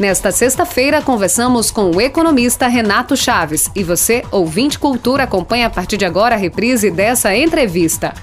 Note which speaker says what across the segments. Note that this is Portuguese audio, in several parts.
Speaker 1: Nesta sexta-feira, conversamos com o economista Renato Chaves. E você, ouvinte Cultura, acompanha a partir de agora a reprise dessa entrevista.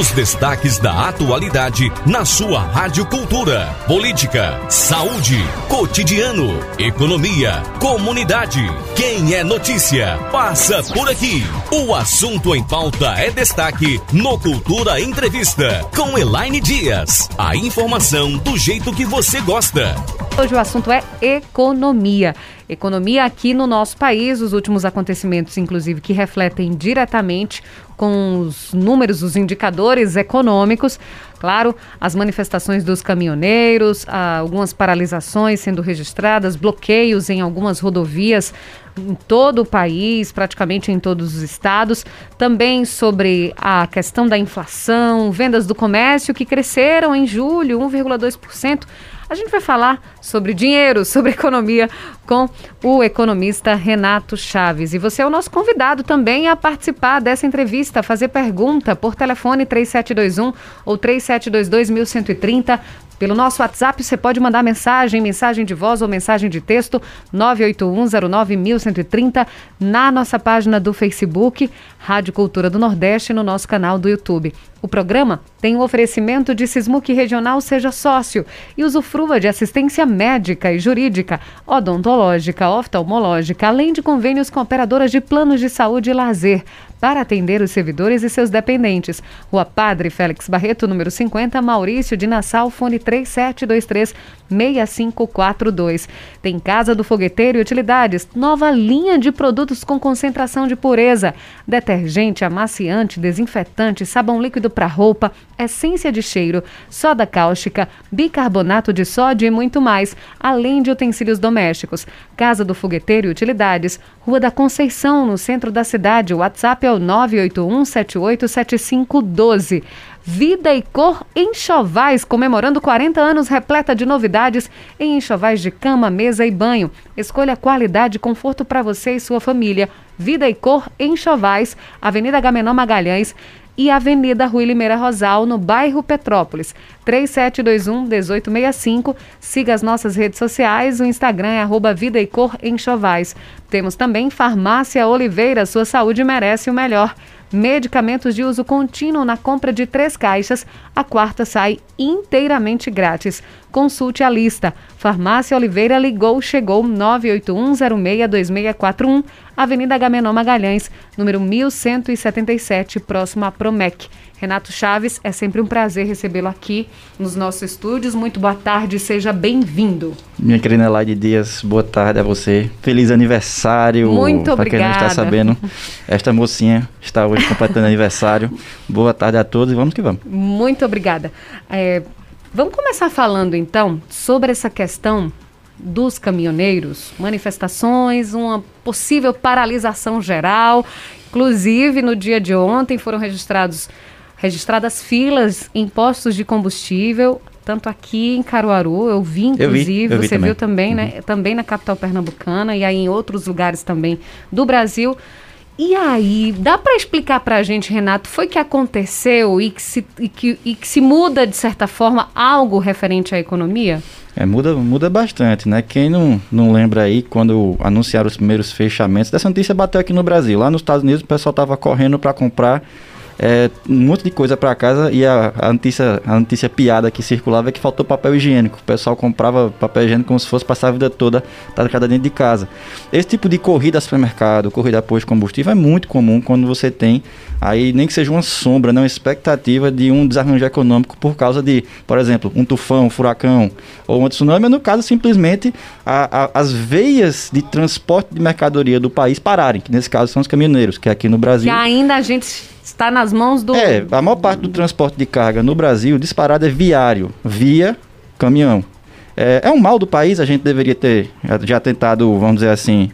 Speaker 2: Os destaques da atualidade na sua Rádio Cultura. Política, saúde, cotidiano, economia, comunidade. Quem é notícia, passa por aqui. O assunto em pauta é destaque no Cultura Entrevista com Elaine Dias. A informação do jeito que você gosta.
Speaker 1: Hoje o assunto é economia. Economia aqui no nosso país, os últimos acontecimentos, inclusive, que refletem diretamente com os números, os indicadores econômicos. Claro, as manifestações dos caminhoneiros, algumas paralisações sendo registradas, bloqueios em algumas rodovias em todo o país, praticamente em todos os estados. Também sobre a questão da inflação, vendas do comércio que cresceram em julho 1,2%. A gente vai falar sobre dinheiro, sobre economia com o economista Renato Chaves. E você é o nosso convidado também a participar dessa entrevista, a fazer pergunta por telefone 3721 ou 3722 1130. Pelo nosso WhatsApp, você pode mandar mensagem, mensagem de voz ou mensagem de texto, 981091130, na nossa página do Facebook, Rádio Cultura do Nordeste, no nosso canal do YouTube. O programa tem o um oferecimento de Sismuc Regional Seja Sócio e usufrua de assistência médica e jurídica, odontológica, oftalmológica, além de convênios com operadoras de planos de saúde e lazer para atender os servidores e seus dependentes. Rua Padre Félix Barreto, número 50, Maurício de Nassau, fone 3723 6542. Tem Casa do Fogueteiro e Utilidades, nova linha de produtos com concentração de pureza, detergente, amaciante, desinfetante, sabão líquido para roupa, essência de cheiro, soda cáustica, bicarbonato de sódio e muito mais, além de utensílios domésticos. Casa do Fogueteiro e Utilidades, Rua da Conceição, no centro da cidade. O WhatsApp é o 981787512. Vida e Cor Enxovais, comemorando 40 anos repleta de novidades em enxovais de cama, mesa e banho. Escolha qualidade e conforto para você e sua família. Vida e Cor Enxovais, Avenida Gamenon Magalhães e Avenida Rui Limeira Rosal, no bairro Petrópolis. 3721-1865. Siga as nossas redes sociais. O Instagram é Vida e Cor Enxovais. Temos também Farmácia Oliveira. Sua saúde merece o melhor. Medicamentos de uso contínuo na compra de três caixas, a quarta sai inteiramente grátis. Consulte a lista. Farmácia Oliveira ligou, chegou 981062641, Avenida Gamenon Magalhães, número 1177, próximo à Promec. Renato Chaves, é sempre um prazer recebê-lo aqui nos nossos estúdios. Muito boa tarde, seja bem-vindo.
Speaker 3: Minha querida Laide Dias, boa tarde a você. Feliz aniversário.
Speaker 1: Muito obrigada. Para quem
Speaker 3: não está sabendo, esta mocinha está hoje completando aniversário. Boa tarde a todos e vamos que vamos.
Speaker 1: Muito obrigada. É, vamos começar falando então sobre essa questão dos caminhoneiros, manifestações, uma possível paralisação geral. Inclusive, no dia de ontem foram registrados registradas filas em postos de combustível, tanto aqui em Caruaru, eu vi inclusive, eu vi, eu vi você também. viu também, né? uhum. né? Também na capital pernambucana e aí em outros lugares também do Brasil. E aí, dá para explicar para a gente, Renato, foi que aconteceu e que, se, e, que, e que se muda, de certa forma, algo referente à economia?
Speaker 3: É, muda, muda bastante, né? Quem não, não lembra aí, quando anunciaram os primeiros fechamentos, dessa notícia bateu aqui no Brasil. Lá nos Estados Unidos, o pessoal estava correndo para comprar é, um monte de coisa para casa e a, a, notícia, a notícia piada que circulava é que faltou papel higiênico. O pessoal comprava papel higiênico como se fosse passar a vida toda cada dentro de casa. Esse tipo de corrida a supermercado, corrida a posto de combustível é muito comum quando você tem aí nem que seja uma sombra, não uma expectativa de um desarranjo econômico por causa de, por exemplo, um tufão, um furacão ou um tsunami, no caso simplesmente a, a, as veias de transporte de mercadoria do país pararem, que nesse caso são os caminhoneiros, que aqui no Brasil.
Speaker 1: Que ainda a gente está nas mãos do.
Speaker 3: É, a maior parte do transporte de carga no Brasil, disparado, é viário, via caminhão. É, é um mal do país, a gente deveria ter já tentado, vamos dizer assim,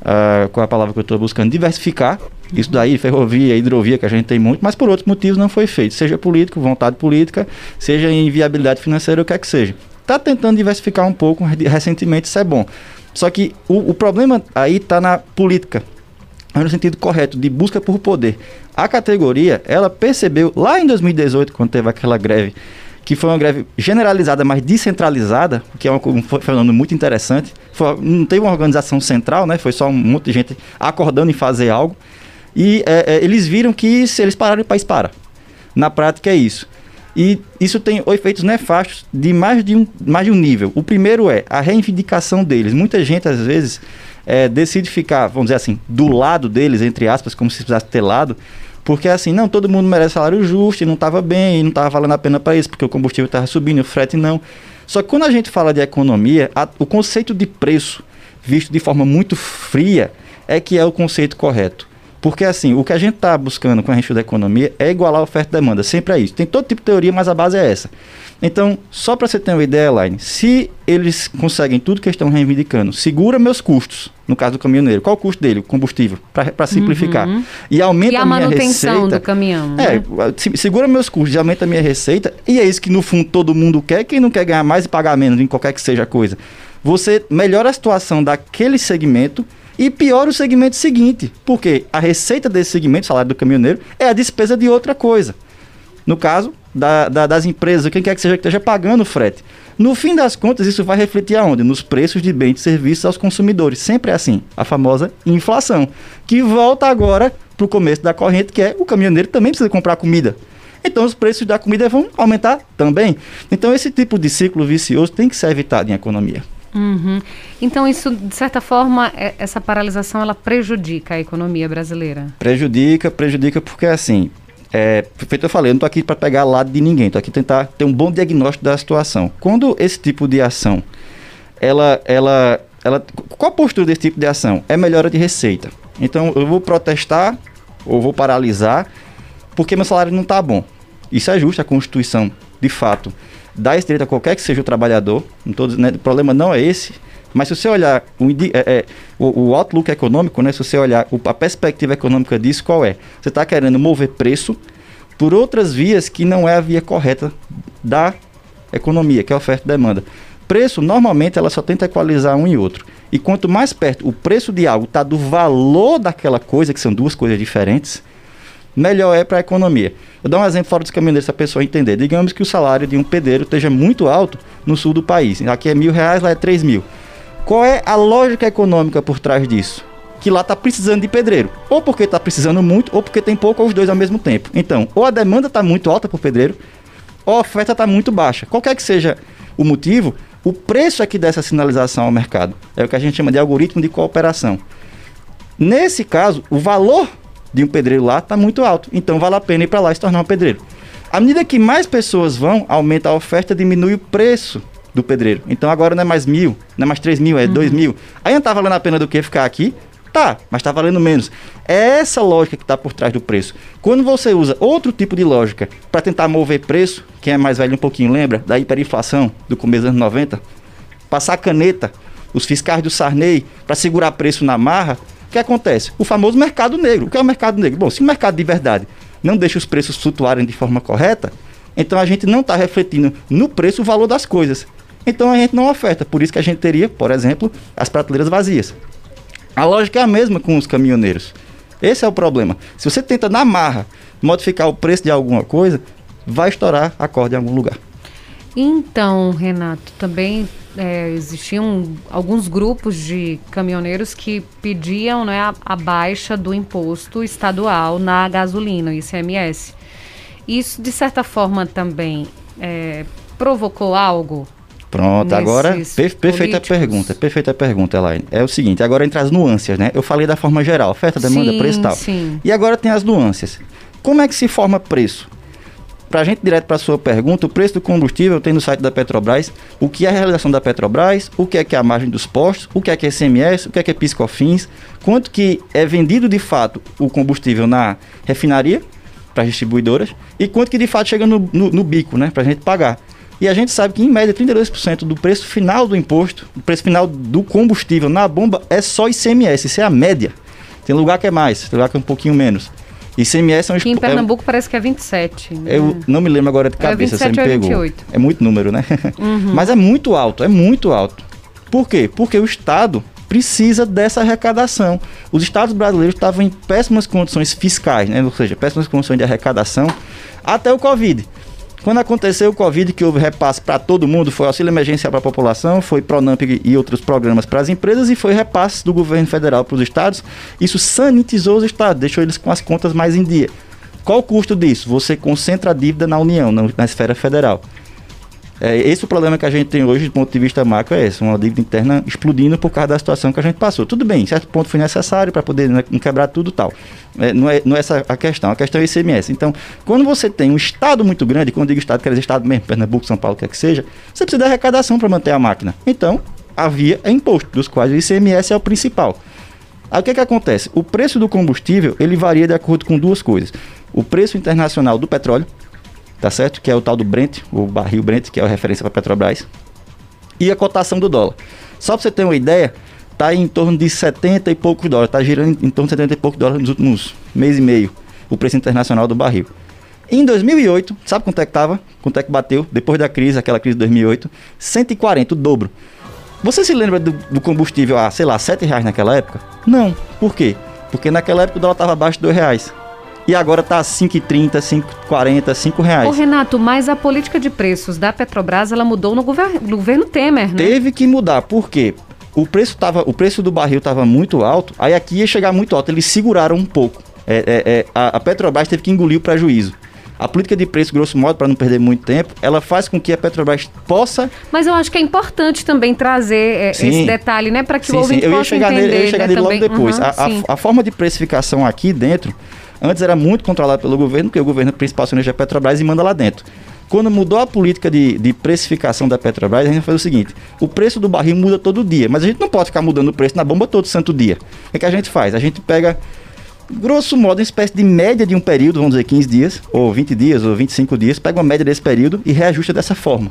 Speaker 3: uh, qual é a palavra que eu estou buscando, diversificar. Isso daí, ferrovia, hidrovia, que a gente tem muito, mas por outros motivos não foi feito. Seja político, vontade política, seja em viabilidade financeira, o que é que seja. Está tentando diversificar um pouco, recentemente isso é bom. Só que o, o problema aí está na política no sentido correto, de busca por poder. A categoria, ela percebeu lá em 2018, quando teve aquela greve que foi uma greve generalizada, mas descentralizada, que é um, um fenômeno muito interessante. Foi, não teve uma organização central, né? Foi só um monte de gente acordando em fazer algo. E é, é, eles viram que se eles pararem, o país para. Na prática é isso. E isso tem efeitos nefastos de mais de um, mais de um nível. O primeiro é a reivindicação deles. Muita gente, às vezes, é, decide ficar, vamos dizer assim, do lado deles, entre aspas, como se precisasse ter lado, porque assim, não, todo mundo merece salário justo e não estava bem, e não estava valendo a pena para isso, porque o combustível estava subindo, o frete não. Só que quando a gente fala de economia, a, o conceito de preço, visto de forma muito fria, é que é o conceito correto. Porque assim, o que a gente está buscando com a gente da economia é igualar a oferta e demanda, sempre é isso. Tem todo tipo de teoria, mas a base é essa. Então, só para você ter uma ideia, Line, se eles conseguem tudo que estão reivindicando, segura meus custos, no caso do caminhoneiro, qual o custo dele? O combustível, para simplificar.
Speaker 1: Uhum.
Speaker 3: E aumenta
Speaker 1: e a,
Speaker 3: a minha
Speaker 1: manutenção
Speaker 3: receita.
Speaker 1: do caminhão.
Speaker 3: É,
Speaker 1: né?
Speaker 3: segura meus custos e aumenta a minha receita, e é isso que no fundo todo mundo quer, quem não quer ganhar mais e pagar menos em qualquer que seja a coisa. Você melhora a situação daquele segmento e piora o segmento seguinte, porque a receita desse segmento, salário do caminhoneiro, é a despesa de outra coisa. No caso da, da, das empresas, quem quer que seja que esteja pagando o frete. No fim das contas, isso vai refletir aonde? Nos preços de bens e serviços aos consumidores. Sempre é assim, a famosa inflação, que volta agora para o começo da corrente, que é o caminhoneiro também precisa comprar comida. Então os preços da comida vão aumentar também. Então esse tipo de ciclo vicioso tem que ser evitado em economia.
Speaker 1: Uhum. Então isso, de certa forma, é- essa paralisação ela prejudica a economia brasileira.
Speaker 3: Prejudica, prejudica porque assim, é, feito eu falei, eu não tô aqui para pegar lado de ninguém, tô aqui tentar ter um bom diagnóstico da situação. Quando esse tipo de ação, ela, ela, ela, qual a postura desse tipo de ação? É melhora de receita. Então eu vou protestar ou vou paralisar porque meu salário não está bom. Isso é justo, a Constituição, de fato, dá esse direito a qualquer que seja o trabalhador. Dizendo- né, o problema não é esse. Mas se você olhar o, é, é, o, o outlook econômico, né, se você olhar o- a perspectiva econômica disso, qual é? Você está querendo mover preço por outras vias que não é a via correta da economia, que é oferta e demanda. Preço, normalmente, ela só tenta equalizar um e outro. E quanto mais perto o preço de algo está do valor daquela coisa, que são duas coisas diferentes, melhor é para a economia. Vou dar um exemplo fora dos caminhoneiros para a pessoa entender. Digamos que o salário de um pedreiro esteja muito alto no sul do país. Aqui é mil reais, lá é três mil. Qual é a lógica econômica por trás disso? Que lá está precisando de pedreiro. Ou porque está precisando muito, ou porque tem pouco, ou os dois ao mesmo tempo. Então, ou a demanda está muito alta por pedreiro, ou a oferta está muito baixa. Qualquer que seja o motivo, o preço é que dá essa sinalização ao mercado. É o que a gente chama de algoritmo de cooperação. Nesse caso, o valor de um pedreiro lá está muito alto. Então vale a pena ir para lá e se tornar um pedreiro. À medida que mais pessoas vão, aumenta a oferta, diminui o preço do pedreiro. Então agora não é mais mil, não é mais três mil, é dois mil. Aí não tá valendo a pena do que ficar aqui? Tá, mas tá valendo menos. É essa lógica que está por trás do preço. Quando você usa outro tipo de lógica para tentar mover preço, quem é mais velho um pouquinho lembra da hiperinflação do começo dos anos 90, passar caneta, os fiscais do Sarney para segurar preço na marra, que acontece? O famoso mercado negro. O que é o mercado negro? Bom, se o mercado de verdade não deixa os preços flutuarem de forma correta, então a gente não está refletindo no preço o valor das coisas. Então a gente não oferta. Por isso que a gente teria, por exemplo, as prateleiras vazias. A lógica é a mesma com os caminhoneiros. Esse é o problema. Se você tenta na marra modificar o preço de alguma coisa, vai estourar a corda em algum lugar.
Speaker 1: Então, Renato, também é, existiam alguns grupos de caminhoneiros que pediam né, a, a baixa do imposto estadual na gasolina, o ICMS. Isso, de certa forma, também é, provocou algo?
Speaker 3: Pronto, agora, per- perfeita
Speaker 1: políticos.
Speaker 3: pergunta, perfeita pergunta, Elaine. É o seguinte, agora entra as nuances, né? Eu falei da forma geral, oferta, demanda,
Speaker 1: Sim,
Speaker 3: preço e tal.
Speaker 1: sim.
Speaker 3: E agora tem as nuances. Como é que se forma preço? Para a gente direto para a sua pergunta, o preço do combustível tem no site da Petrobras o que é a realização da Petrobras, o que é que é a margem dos postos, o que é que é CMS, o que é que é piscofins, quanto que é vendido de fato o combustível na refinaria para as distribuidoras e quanto que de fato chega no, no, no bico, né, para a gente pagar. E a gente sabe que em média 32% do preço final do imposto, o preço final do combustível na bomba é só ICMS, isso é a média. Tem lugar que é mais, tem lugar que é um pouquinho menos. ICMS é um
Speaker 1: Aqui em
Speaker 3: é
Speaker 1: Pernambuco parece que é 27. né?
Speaker 3: eu não me lembro agora de
Speaker 1: É
Speaker 3: cabeça,
Speaker 1: 27
Speaker 3: você
Speaker 1: ou
Speaker 3: me pegou.
Speaker 1: 28.
Speaker 3: É muito número, né? Mas é muito alto, é muito alto. Por quê? Porque o Estado precisa dessa arrecadação. Os estados brasileiros estavam em péssimas condições fiscais, né? ou seja, péssimas condições de arrecadação até o Covid. Quando aconteceu o Covid, que houve repasse para todo mundo, foi auxílio emergencial para a população, foi Pronamp e outros programas para as empresas e foi repasse do governo federal para os estados. Isso sanitizou os estados, deixou eles com as contas mais em dia. Qual o custo disso? Você concentra a dívida na União, na, na esfera federal. É, esse é o problema que a gente tem hoje do ponto de vista macro, é esse, uma dívida interna explodindo por causa da situação que a gente passou. Tudo bem, em certo ponto foi necessário para poder né, quebrar tudo tal. É, não, é, não é essa a questão, a questão é ICMS. Então, quando você tem um estado muito grande, quando eu digo estado, quer dizer estado mesmo, Pernambuco, São Paulo, quer que seja, você precisa de arrecadação para manter a máquina. Então, havia é imposto, dos quais o ICMS é o principal. Aí o que, que acontece? O preço do combustível, ele varia de acordo com duas coisas. O preço internacional do petróleo, tá certo? Que é o tal do Brent, o barril Brent, que é a referência para Petrobras, e a cotação do dólar. Só para você ter uma ideia, tá em torno de 70 e poucos dólares, tá girando em torno de 70 e poucos dólares nos últimos mês e meio, o preço internacional do barril. Em 2008, sabe quanto é que tava? Quanto é que bateu? Depois da crise, aquela crise de 2008, 140, o dobro. Você se lembra do, do combustível a, sei lá, 7 reais naquela época? Não. Por quê? Porque naquela época o dólar estava abaixo de 2 reais e agora está 5,30, 5,40, 5 reais. Ô
Speaker 1: Renato, mas a política de preços da Petrobras ela mudou no, gover no governo Temer, né?
Speaker 3: Teve que mudar, por quê? O preço, tava, o preço do barril estava muito alto, aí aqui ia chegar muito alto, eles seguraram um pouco. É, é, é, a, a Petrobras teve que engolir o prejuízo. A política de preço, grosso modo, para não perder muito tempo, ela faz com que a Petrobras possa.
Speaker 1: Mas eu acho que é importante também trazer é, esse detalhe, né? Para que sim, o ouvinte sim. Eu ia chegar
Speaker 3: entender,
Speaker 1: nele,
Speaker 3: eu ia chegar
Speaker 1: né,
Speaker 3: nele logo depois. Uhum, a, a, a, forma de precificação aqui dentro Antes era muito controlado pelo governo, porque o governo principal acionista a Petrobras e manda lá dentro. Quando mudou a política de, de, precificação da Petrobras, a gente faz o seguinte: o preço do barril muda todo dia, mas a gente não pode ficar mudando o preço na bomba todo santo dia. O que, é que a gente faz? A gente pega, grosso modo, uma espécie de média de um período, vamos dizer 15 dias, ou 20 dias, ou 25 dias, pega uma média desse período e reajusta dessa forma.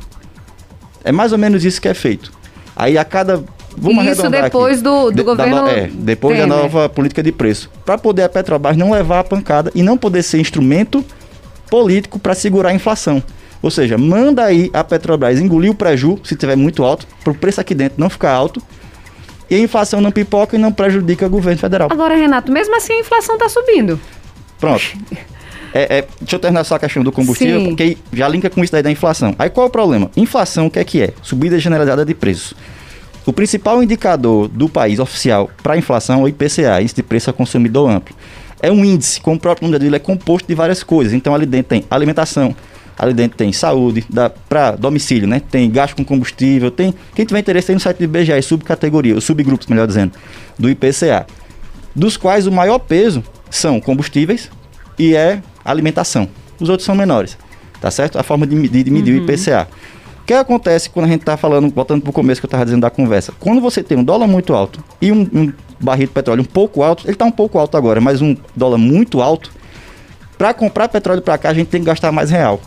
Speaker 3: É mais ou menos isso que é feito. Aí a cada
Speaker 1: Vamos Isso depois aqui. do, do de, governo.
Speaker 3: É, depois Temer. da nova política de preço. Para poder a Petrobras não levar a pancada e não poder ser instrumento político para segurar a inflação. Ou seja, manda aí a Petrobras engolir o preju, se tiver muito alto, para o preço aqui dentro não ficar alto, e a inflação não pipoca e não prejudica o governo federal.
Speaker 1: Agora, Renato, mesmo assim a inflação está subindo.
Speaker 3: Pronto. É, é, deixa eu terminar só a questão do combustível, Sim. porque já linka com isso daí da inflação. Aí qual é o problema? Inflação, o que é que é? Subida generalizada de preços. O principal indicador do país oficial para a inflação é o IPCA, Índice de Preço ao Consumidor Amplo. É um índice, como o próprio nome dele é composto de várias coisas. Então ali dentro tem alimentação, ali dentro tem saúde, para domicílio, né? Tem gasto com combustível, tem. Quem tiver interesse tem no site do IBGE, subcategoria, os subgrupos, melhor dizendo, do IPCA. Dos quais o maior peso são combustíveis e é alimentação. Os outros são menores. Tá certo? A forma de, de, de medir uhum. o IPCA. Que acontece quando a gente está falando, voltando para o começo que eu estava dizendo da conversa? Quando você tem um dólar muito alto e um, um barril de petróleo um pouco alto, ele está um pouco alto agora, mas um dólar muito alto, para comprar petróleo para cá a gente tem que gastar mais real.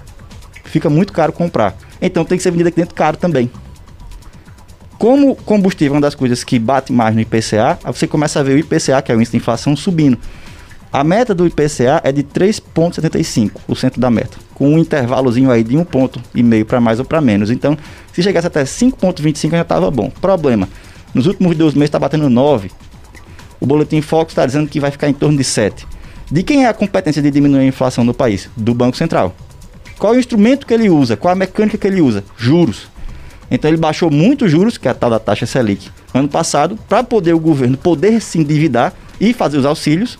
Speaker 3: Fica muito caro comprar. Então tem que ser vendido aqui dentro caro também. Como combustível é uma das coisas que bate mais no IPCA, você começa a ver o IPCA, que é o índice de inflação, subindo. A meta do IPCA é de 3,75% da meta, com um intervalozinho aí de um ponto e meio para mais ou para menos. Então, se chegasse até 5,25 já estava bom. Problema, nos últimos dois meses está batendo 9. O Boletim Fox está dizendo que vai ficar em torno de 7. De quem é a competência de diminuir a inflação no país? Do Banco Central. Qual é o instrumento que ele usa? Qual a mecânica que ele usa? Juros. Então ele baixou muito os juros, que é a tal da taxa Selic, ano passado, para poder o governo poder se endividar e fazer os auxílios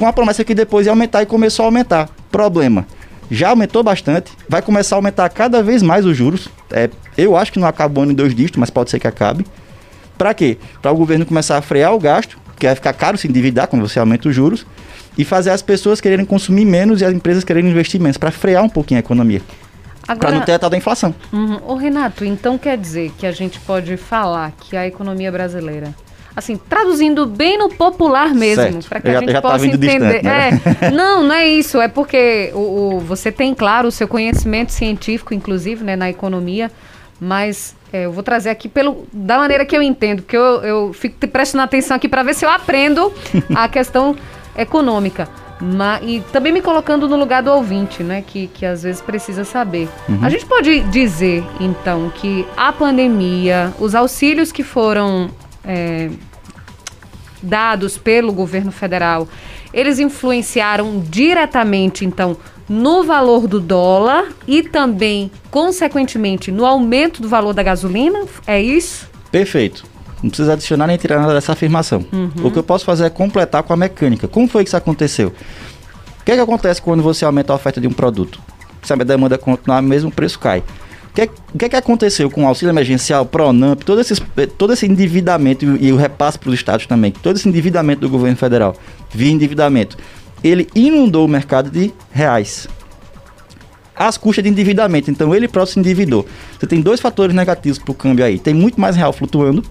Speaker 3: com a promessa que depois ia aumentar e começou a aumentar. Problema. Já aumentou bastante, vai começar a aumentar cada vez mais os juros. É, eu acho que não acaba o ano em dois dígitos, mas pode ser que acabe. Para quê? Para o governo começar a frear o gasto, que vai ficar caro se endividar quando você aumenta os juros, e fazer as pessoas quererem consumir menos e as empresas quererem investir menos, para frear um pouquinho a economia. Para não ter a tal da inflação.
Speaker 1: Uhum. Ô Renato, então quer dizer que a gente pode falar que a economia brasileira assim, traduzindo bem no popular mesmo, para que a gente possa entender. Distante, né? é, não, não é isso, é porque o, o, você tem, claro, o seu conhecimento científico, inclusive, né, na economia, mas é, eu vou trazer aqui pelo, da maneira que eu entendo, porque eu, eu fico prestando atenção aqui para ver se eu aprendo a questão econômica. Mas, e também me colocando no lugar do ouvinte, né? Que, que às vezes precisa saber. Uhum. A gente pode dizer, então, que a pandemia, os auxílios que foram é, dados pelo governo federal, eles influenciaram diretamente, então, no valor do dólar e também, consequentemente, no aumento do valor da gasolina? É isso?
Speaker 3: Perfeito. Não precisa adicionar nem tirar nada dessa afirmação. Uhum. O que eu posso fazer é completar com a mecânica. Como foi que isso aconteceu? O que, é que acontece quando você aumenta a oferta de um produto? Se a demanda continuar, mesmo o preço cai. Que, é, que, é que aconteceu com o auxílio emergencial, PRONAMP, todo, esses, todo esse endividamento e, o repasse para os estados também, todo esse endividamento do governo federal, via endividamento, ele inundou o mercado de reais às custas de endividamento. Então ele próprio se endividou. Você tem dois fatores negativos para o câmbio aí. Tem muito mais real flutuando.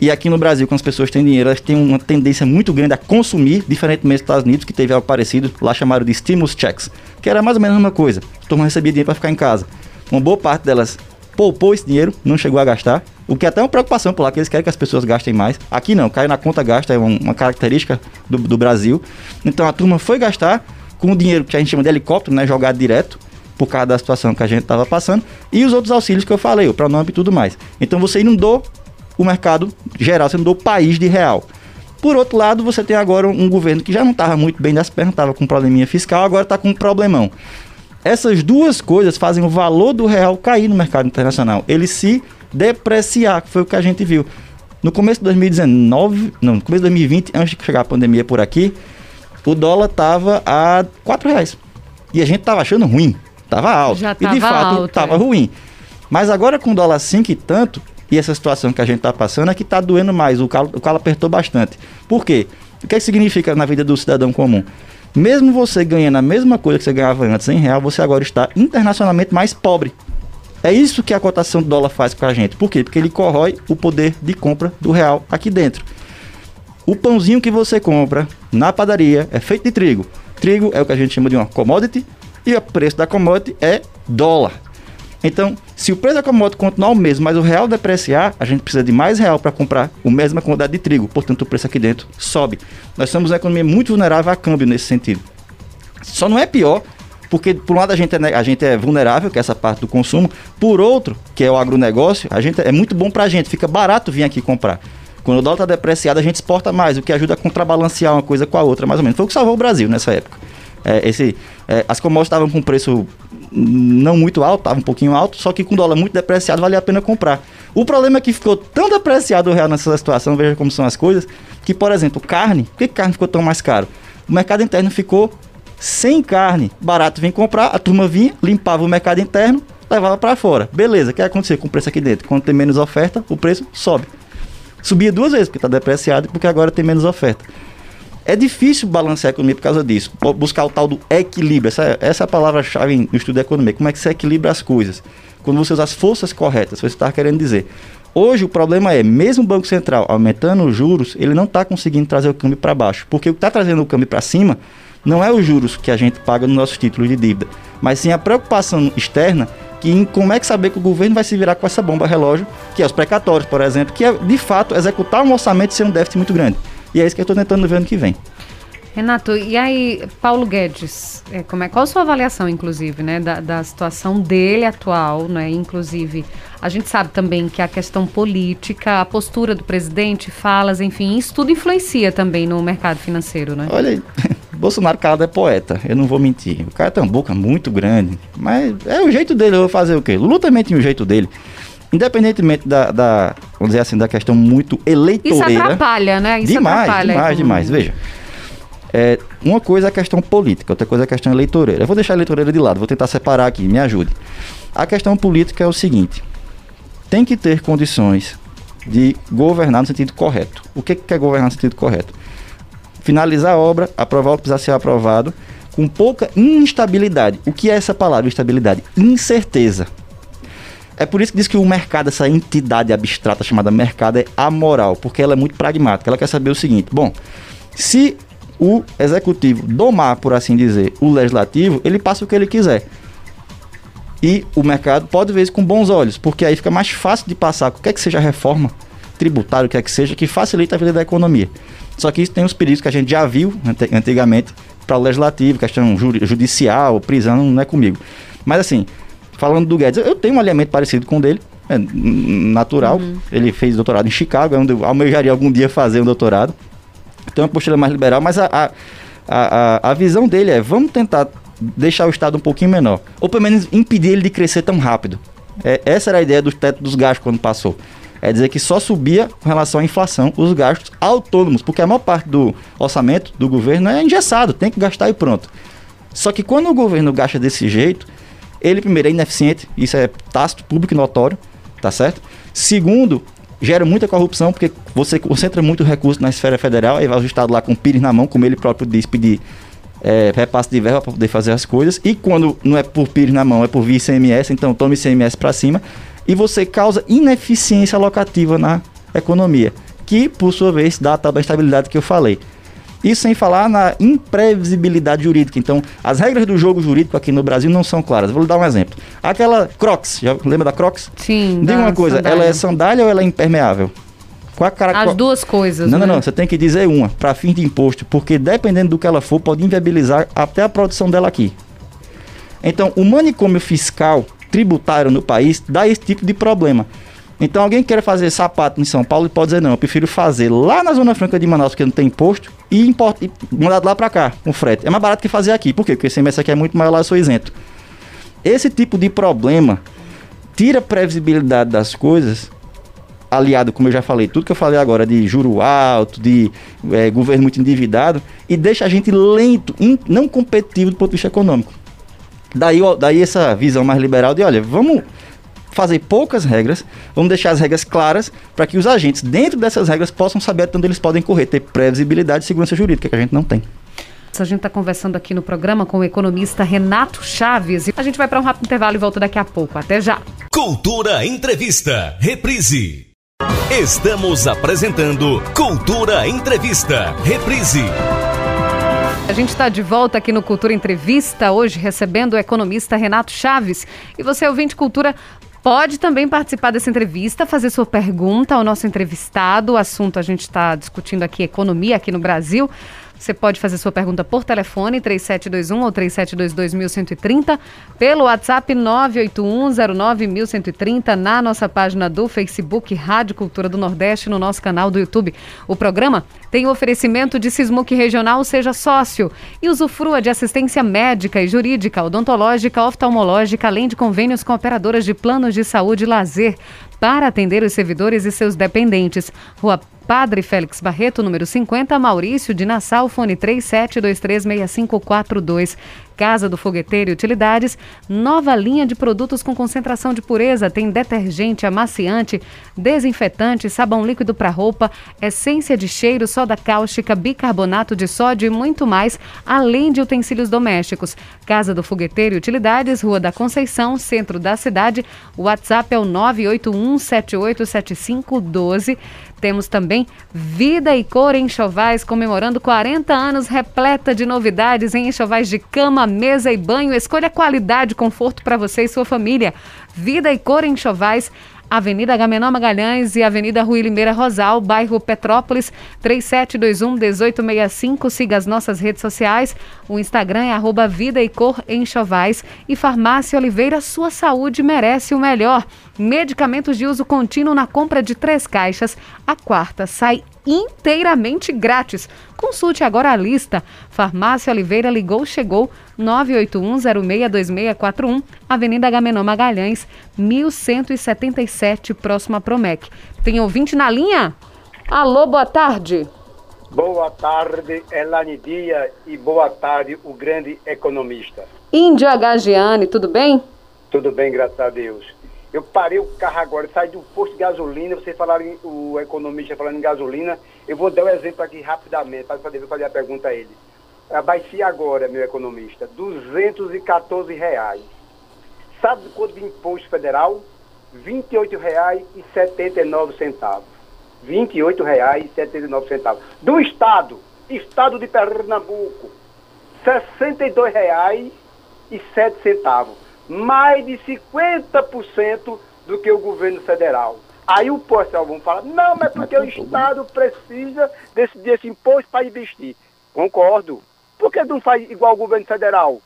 Speaker 3: E aqui no Brasil, quando as pessoas têm dinheiro, elas têm uma tendência muito grande a consumir, diferentemente dos Estados Unidos, que teve algo parecido, lá chamaram de stimulus checks, que era mais ou menos a mesma coisa. A turma recebia dinheiro para ficar em casa. Uma boa parte delas poupou esse dinheiro, não chegou a gastar, o que é até uma preocupação por lá, que eles querem que as pessoas gastem mais. Aqui não, cai na conta, gasta, é uma característica do, do Brasil. Então a turma foi gastar com o dinheiro que a gente chama de helicóptero, né, jogado direto, por causa da situação que a gente estava passando, e os outros auxílios que eu falei, o pronome e tudo mais. Então você inundou o mercado geral, você inundou o país de real. Por outro lado, você tem agora um governo que já não estava muito bem das pernas, estava com um probleminha fiscal, agora está com um problemão. Essas duas coisas fazem o valor do real cair no mercado internacional. Ele se depreciar, que foi o que a gente viu. No começo de 2019, não, no começo de 2020, antes de chegar a pandemia por aqui, o dólar estava a 4 reais. E a gente estava achando ruim, estava alto.
Speaker 1: Já
Speaker 3: e de fato estava é. ruim. Mas agora com o dólar 5 e tanto, e essa situação que a gente está passando é que está doendo mais, o calo, o calo apertou bastante. Por quê? O que, é que significa na vida do cidadão comum? Mesmo você ganhando a mesma coisa que você ganhava antes em real, você agora está internacionalmente mais pobre. É isso que a cotação do dólar faz com a gente. Por quê? Porque ele corrói o poder de compra do real aqui dentro. O pãozinho que você compra na padaria é feito de trigo. Trigo é o que a gente chama de uma commodity e o preço da commodity é dólar. Então, se o preço da commodity continuar o mesmo, mas o real depreciar, a gente precisa de mais real para comprar a mesma quantidade de trigo. Portanto, o preço aqui dentro sobe. Nós somos uma economia muito vulnerável a câmbio nesse sentido. Só não é pior porque por um lado a gente, é, a gente é vulnerável, que é essa parte do consumo, por outro, que é o agronegócio, a gente é muito bom para a gente, fica barato vir aqui comprar. Quando o dólar está depreciado, a gente exporta mais, o que ajuda a contrabalancear uma coisa com a outra, mais ou menos. Foi o que salvou o Brasil nessa época. É, esse, é, as commodities estavam com preço não muito alto, estava um pouquinho alto, só que com dólar muito depreciado valia a pena comprar. O problema é que ficou tão depreciado o real nessa situação, veja como são as coisas, que, por exemplo, carne, por que carne ficou tão mais caro? O mercado interno ficou sem carne, barato vem comprar, a turma vinha, limpava o mercado interno, levava para fora. Beleza, o que aconteceu com o preço aqui dentro? Quando tem menos oferta, o preço sobe. Subia duas vezes, porque está depreciado e porque agora tem menos oferta. É difícil balancear a economia por causa disso. Buscar o tal do equilíbrio. Essa, essa é a palavra-chave no estudo da economia. Como é que você equilibra as coisas? Quando você usa as forças corretas, você está querendo dizer. Hoje o problema é, mesmo o Banco Central aumentando os juros, ele não está conseguindo trazer o câmbio para baixo. Porque o que está trazendo o câmbio para cima não é os juros que a gente paga nos nossos títulos de dívida, mas sim a preocupação externa que em como é que saber que o governo vai se virar com essa bomba relógio, que é os precatórios, por exemplo, que é de fato executar um orçamento sem um déficit muito grande. E é isso que eu estou tentando ver ano que vem.
Speaker 1: Renato, e aí, Paulo Guedes, é, como é, qual a sua avaliação, inclusive, né, da, da situação dele atual, né, inclusive, a gente sabe também que a questão política, a postura do presidente, falas, enfim, isso tudo influencia também no mercado financeiro, né?
Speaker 3: Olha, Bolsonaro calado é poeta, eu não vou mentir, o cara tem uma boca muito grande, mas é o jeito dele, eu vou fazer o quê? Lula também tem o jeito dele independentemente da, da, vamos dizer assim, da questão muito eleitoreira.
Speaker 1: Isso atrapalha, né? Isso
Speaker 3: demais,
Speaker 1: atrapalha
Speaker 3: demais, demais. Veja, é, uma coisa é a questão política, outra coisa é a questão eleitoreira. Eu vou deixar a eleitoreira de lado, vou tentar separar aqui, me ajude. A questão política é o seguinte: tem que ter condições de governar no sentido correto. O que, que é governar no sentido correto? Finalizar a obra, aprovar o que precisa ser aprovado, com pouca instabilidade. O que é essa palavra, instabilidade? Incerteza. É por isso que diz que o mercado, essa entidade abstrata chamada mercado, é amoral, porque ela é muito pragmática. Ela quer saber o seguinte: bom, se o executivo domar, por assim dizer, o legislativo, ele passa o que ele quiser. E o mercado pode ver isso com bons olhos, porque aí fica mais fácil de passar qualquer que seja reforma tributária, o que é que seja, que facilita a vida da economia. Só que isso tem os perigos que a gente já viu antigamente para o legislativo, questão judicial, prisão, não é comigo. Mas assim, Falando do Guedes, eu tenho um alinhamento parecido com o dele, é natural. Uhum. Ele fez doutorado em Chicago, é onde eu almejaria algum dia fazer um doutorado. Tem uma postura mais liberal, mas a, a, A, a, a visão dele é, vamos tentar deixar o Estado um pouquinho menor. Ou pelo menos impedir ele de crescer tão rápido. É, essa era a ideia do teto dos gastos quando passou. É dizer que só subia com relação à inflação os gastos autônomos, porque a maior parte do orçamento do governo é engessado, tem que gastar e pronto. Só que quando o governo gasta desse jeito, ele primeiro é ineficiente, isso é tácito, público e notório, tá certo? Segundo, gera muita corrupção, porque você concentra muito recurso na esfera federal, aí vai o Estado lá com o pires na mão, como ele próprio diz, pedir é, repasse de verba para poder fazer as coisas. E quando não é por pires na mão, é por via ICMS, então tome ICMS para cima. E você causa ineficiência locativa na economia, que por sua vez dá a tal da estabilidade que eu falei. Isso sem falar na imprevisibilidade jurídica. Então, as regras do jogo jurídico aqui no Brasil não são claras. Vou lhe dar um exemplo. Aquela Crocs, já lembra da Crocs?
Speaker 1: Sim.
Speaker 3: Diga uma coisa, sandália. ela é sandália ou ela é impermeável?
Speaker 1: Qual a cara... As duas coisas.
Speaker 3: Não, né? não, não. Você tem que dizer uma, para fim de imposto, porque dependendo do que ela for, pode inviabilizar até a produção dela aqui. Então, o manicômio fiscal tributário no país dá esse tipo de problema. Então, alguém quer fazer sapato em São Paulo e pode dizer: não, eu prefiro fazer lá na Zona Franca de Manaus, que não tem imposto, e, importa, e mandar lá para cá, com frete. É mais barato que fazer aqui. Por quê? Porque esse ICMS aqui é muito maior lá, eu sou isento. Esse tipo de problema tira a previsibilidade das coisas, aliado, como eu já falei, tudo que eu falei agora de juro alto, de é, governo muito endividado, e deixa a gente lento, in, não competitivo do ponto de vista econômico. Daí, daí essa visão mais liberal de, olha, vamos fazer poucas regras, vamos deixar as regras claras para que os agentes, dentro dessas regras, possam saber até onde eles podem correr, ter previsibilidade e segurança jurídica, que a gente não tem.
Speaker 1: A gente está conversando aqui no programa com o economista Renato Chaves. A gente vai para um rápido intervalo e volta daqui a pouco. Até já.
Speaker 2: Cultura Entrevista. Reprise. Estamos apresentando Cultura Entrevista. Reprise.
Speaker 1: A gente está de volta aqui no Cultura Entrevista, hoje recebendo o economista Renato Chaves. E você, ouvinte Cultura, Pode também participar dessa entrevista, fazer sua pergunta ao nosso entrevistado. O assunto a gente está discutindo aqui, economia aqui no Brasil. Você pode fazer sua pergunta por telefone 3721 ou 3722 pelo WhatsApp 981091130, na nossa página do Facebook Rádio Cultura do Nordeste, no nosso canal do YouTube. O programa tem o oferecimento de Sismuc Regional Seja Sócio e usufrua de assistência médica e jurídica, odontológica, oftalmológica, além de convênios com operadoras de planos de saúde e lazer para atender os servidores e seus dependentes. Rua Padre Félix Barreto, número 50, Maurício de Nassau, fone 37236542. Casa do Fogueteiro e Utilidades, nova linha de produtos com concentração de pureza, tem detergente, amaciante, desinfetante, sabão líquido para roupa, essência de cheiro, soda cáustica, bicarbonato de sódio e muito mais, além de utensílios domésticos. Casa do Fogueteiro e Utilidades, Rua da Conceição, centro da cidade. O WhatsApp é o 981787512. Temos também Vida e Cor Enxovais, comemorando 40 anos, repleta de novidades em enxovais de cama, mesa e banho. Escolha qualidade e conforto para você e sua família. Vida e Cor Enxovais Avenida Agamenon Magalhães e Avenida Rui Limeira Rosal, bairro Petrópolis, 3721-1865. Siga as nossas redes sociais. O Instagram é arroba Vida e Cor Enxovais. E Farmácia Oliveira, sua saúde merece o melhor. Medicamentos de uso contínuo na compra de três caixas. A quarta sai inteiramente grátis. Consulte agora a lista. Farmácia Oliveira ligou, chegou 981062641, Avenida Gamenon Magalhães, 1177, próximo a Promec. Tem ouvinte na linha? Alô, boa tarde.
Speaker 4: Boa tarde, Elane Dia, e boa tarde, o grande economista.
Speaker 1: Índia Gagiane, tudo bem?
Speaker 4: Tudo bem, graças a Deus. Eu parei o carro agora, saí do posto de gasolina, vocês falaram, o economista falando em gasolina. Eu vou dar um exemplo aqui rapidamente, para poder fazer a pergunta a ele. Abaixei agora, meu economista, 214 reais. Sabe quanto de imposto federal? R$ 28,79. R$ 28,79. Do Estado, Estado de Pernambuco, R$ 62,07 mais de 50% do que o governo federal. Aí o pessoal vão falar, não, mas porque o Estado precisa desse, desse imposto para investir. Concordo. Por que não faz igual o governo federal?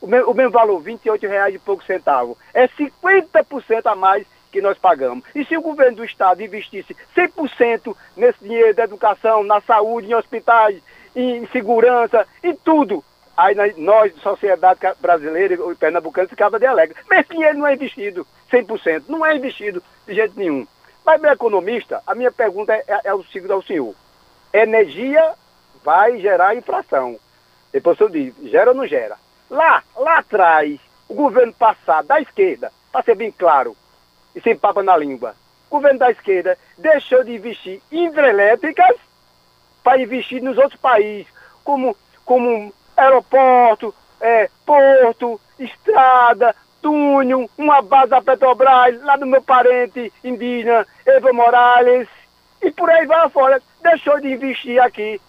Speaker 4: O mesmo, o mesmo valor, R$ 28,00 e poucos centavos. É 50% a mais que nós pagamos. E se o governo do Estado investisse 100% nesse dinheiro da educação, na saúde, em hospitais, em segurança, em tudo, aí nós, sociedade brasileira e pernambucana, ficava de alegre. Mas dinheiro não é investido 100%, não é investido de jeito nenhum. Mas, meu economista, a minha pergunta é, é, é o seguinte ao senhor. Energia vai gerar inflação. Depois eu digo, gera ou não gera? Lá, lá atrás, o governo passado, da esquerda, para ser bem claro, e sem papa na língua, o governo da esquerda deixou de investir em hidrelétricas para investir nos outros países, como, como aeroporto, é, porto, estrada, túnel, uma base da Petrobras, lá do meu parente indígena, Evo Morales, e por aí vai fora. Deixou de investir aqui,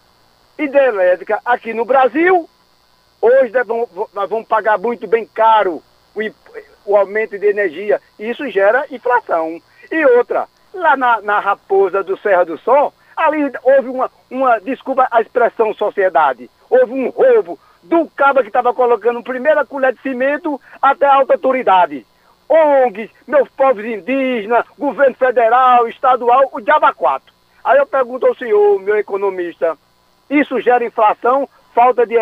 Speaker 4: hidrelétrica, aqui no Brasil. Hoje nós vamos pagar muito bem caro o, o aumento de energia. Isso gera inflação. E outra, lá na, na Raposa do Serra do Sol, ali houve uma, uma, desculpa a expressão sociedade, houve um roubo do cabo que estava colocando primeira colher de cimento até a alta autoridade. ONGs, meus povos indígenas, governo federal, estadual, o diabo quatro. Aí eu pergunto ao senhor, meu economista, isso gera inflação, falta de...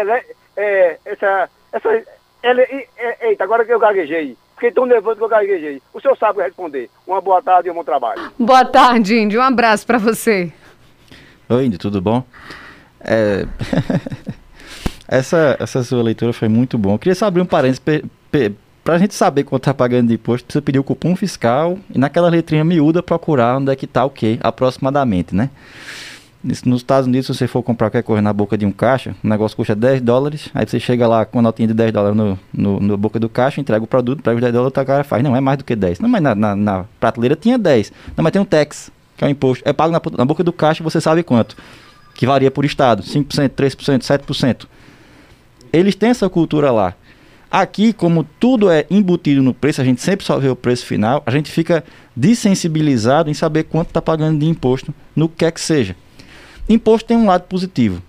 Speaker 4: É, essa, essa, ele, eita, agora que eu gaguejei. Fiquei tão nervoso que eu gaguejei. O senhor sabe responder. Uma boa tarde e um bom trabalho.
Speaker 1: Boa tarde, Índio. Um abraço para você.
Speaker 3: Oi, tudo bom? É... essa, essa sua leitura foi muito bom. Eu queria só abrir um parênteses para a gente saber quanto está pagando de imposto, precisa pedir o cupom fiscal e naquela letrinha miúda procurar onde é que está o que aproximadamente, né? Nos Estados Unidos, se você for comprar qualquer coisa na boca de um caixa, o negócio custa 10 dólares, aí você chega lá com uma notinha de 10 dólares no, no, no boca do caixa, entrega o produto, pega os 10 dólares, o cara faz, não, é mais do que 10. Não, mas na, na, na prateleira tinha 10. Não, mas tem um tax, que é o imposto. É pago na, na boca do caixa, você sabe quanto. Que varia por estado, 5%, 3%, 7%. Eles têm essa cultura lá. Aqui, como tudo é embutido no preço, a gente sempre só vê o preço final, a gente fica desensibilizado em saber quanto está pagando de imposto no que quer que seja. Imposto tem um lado positivo.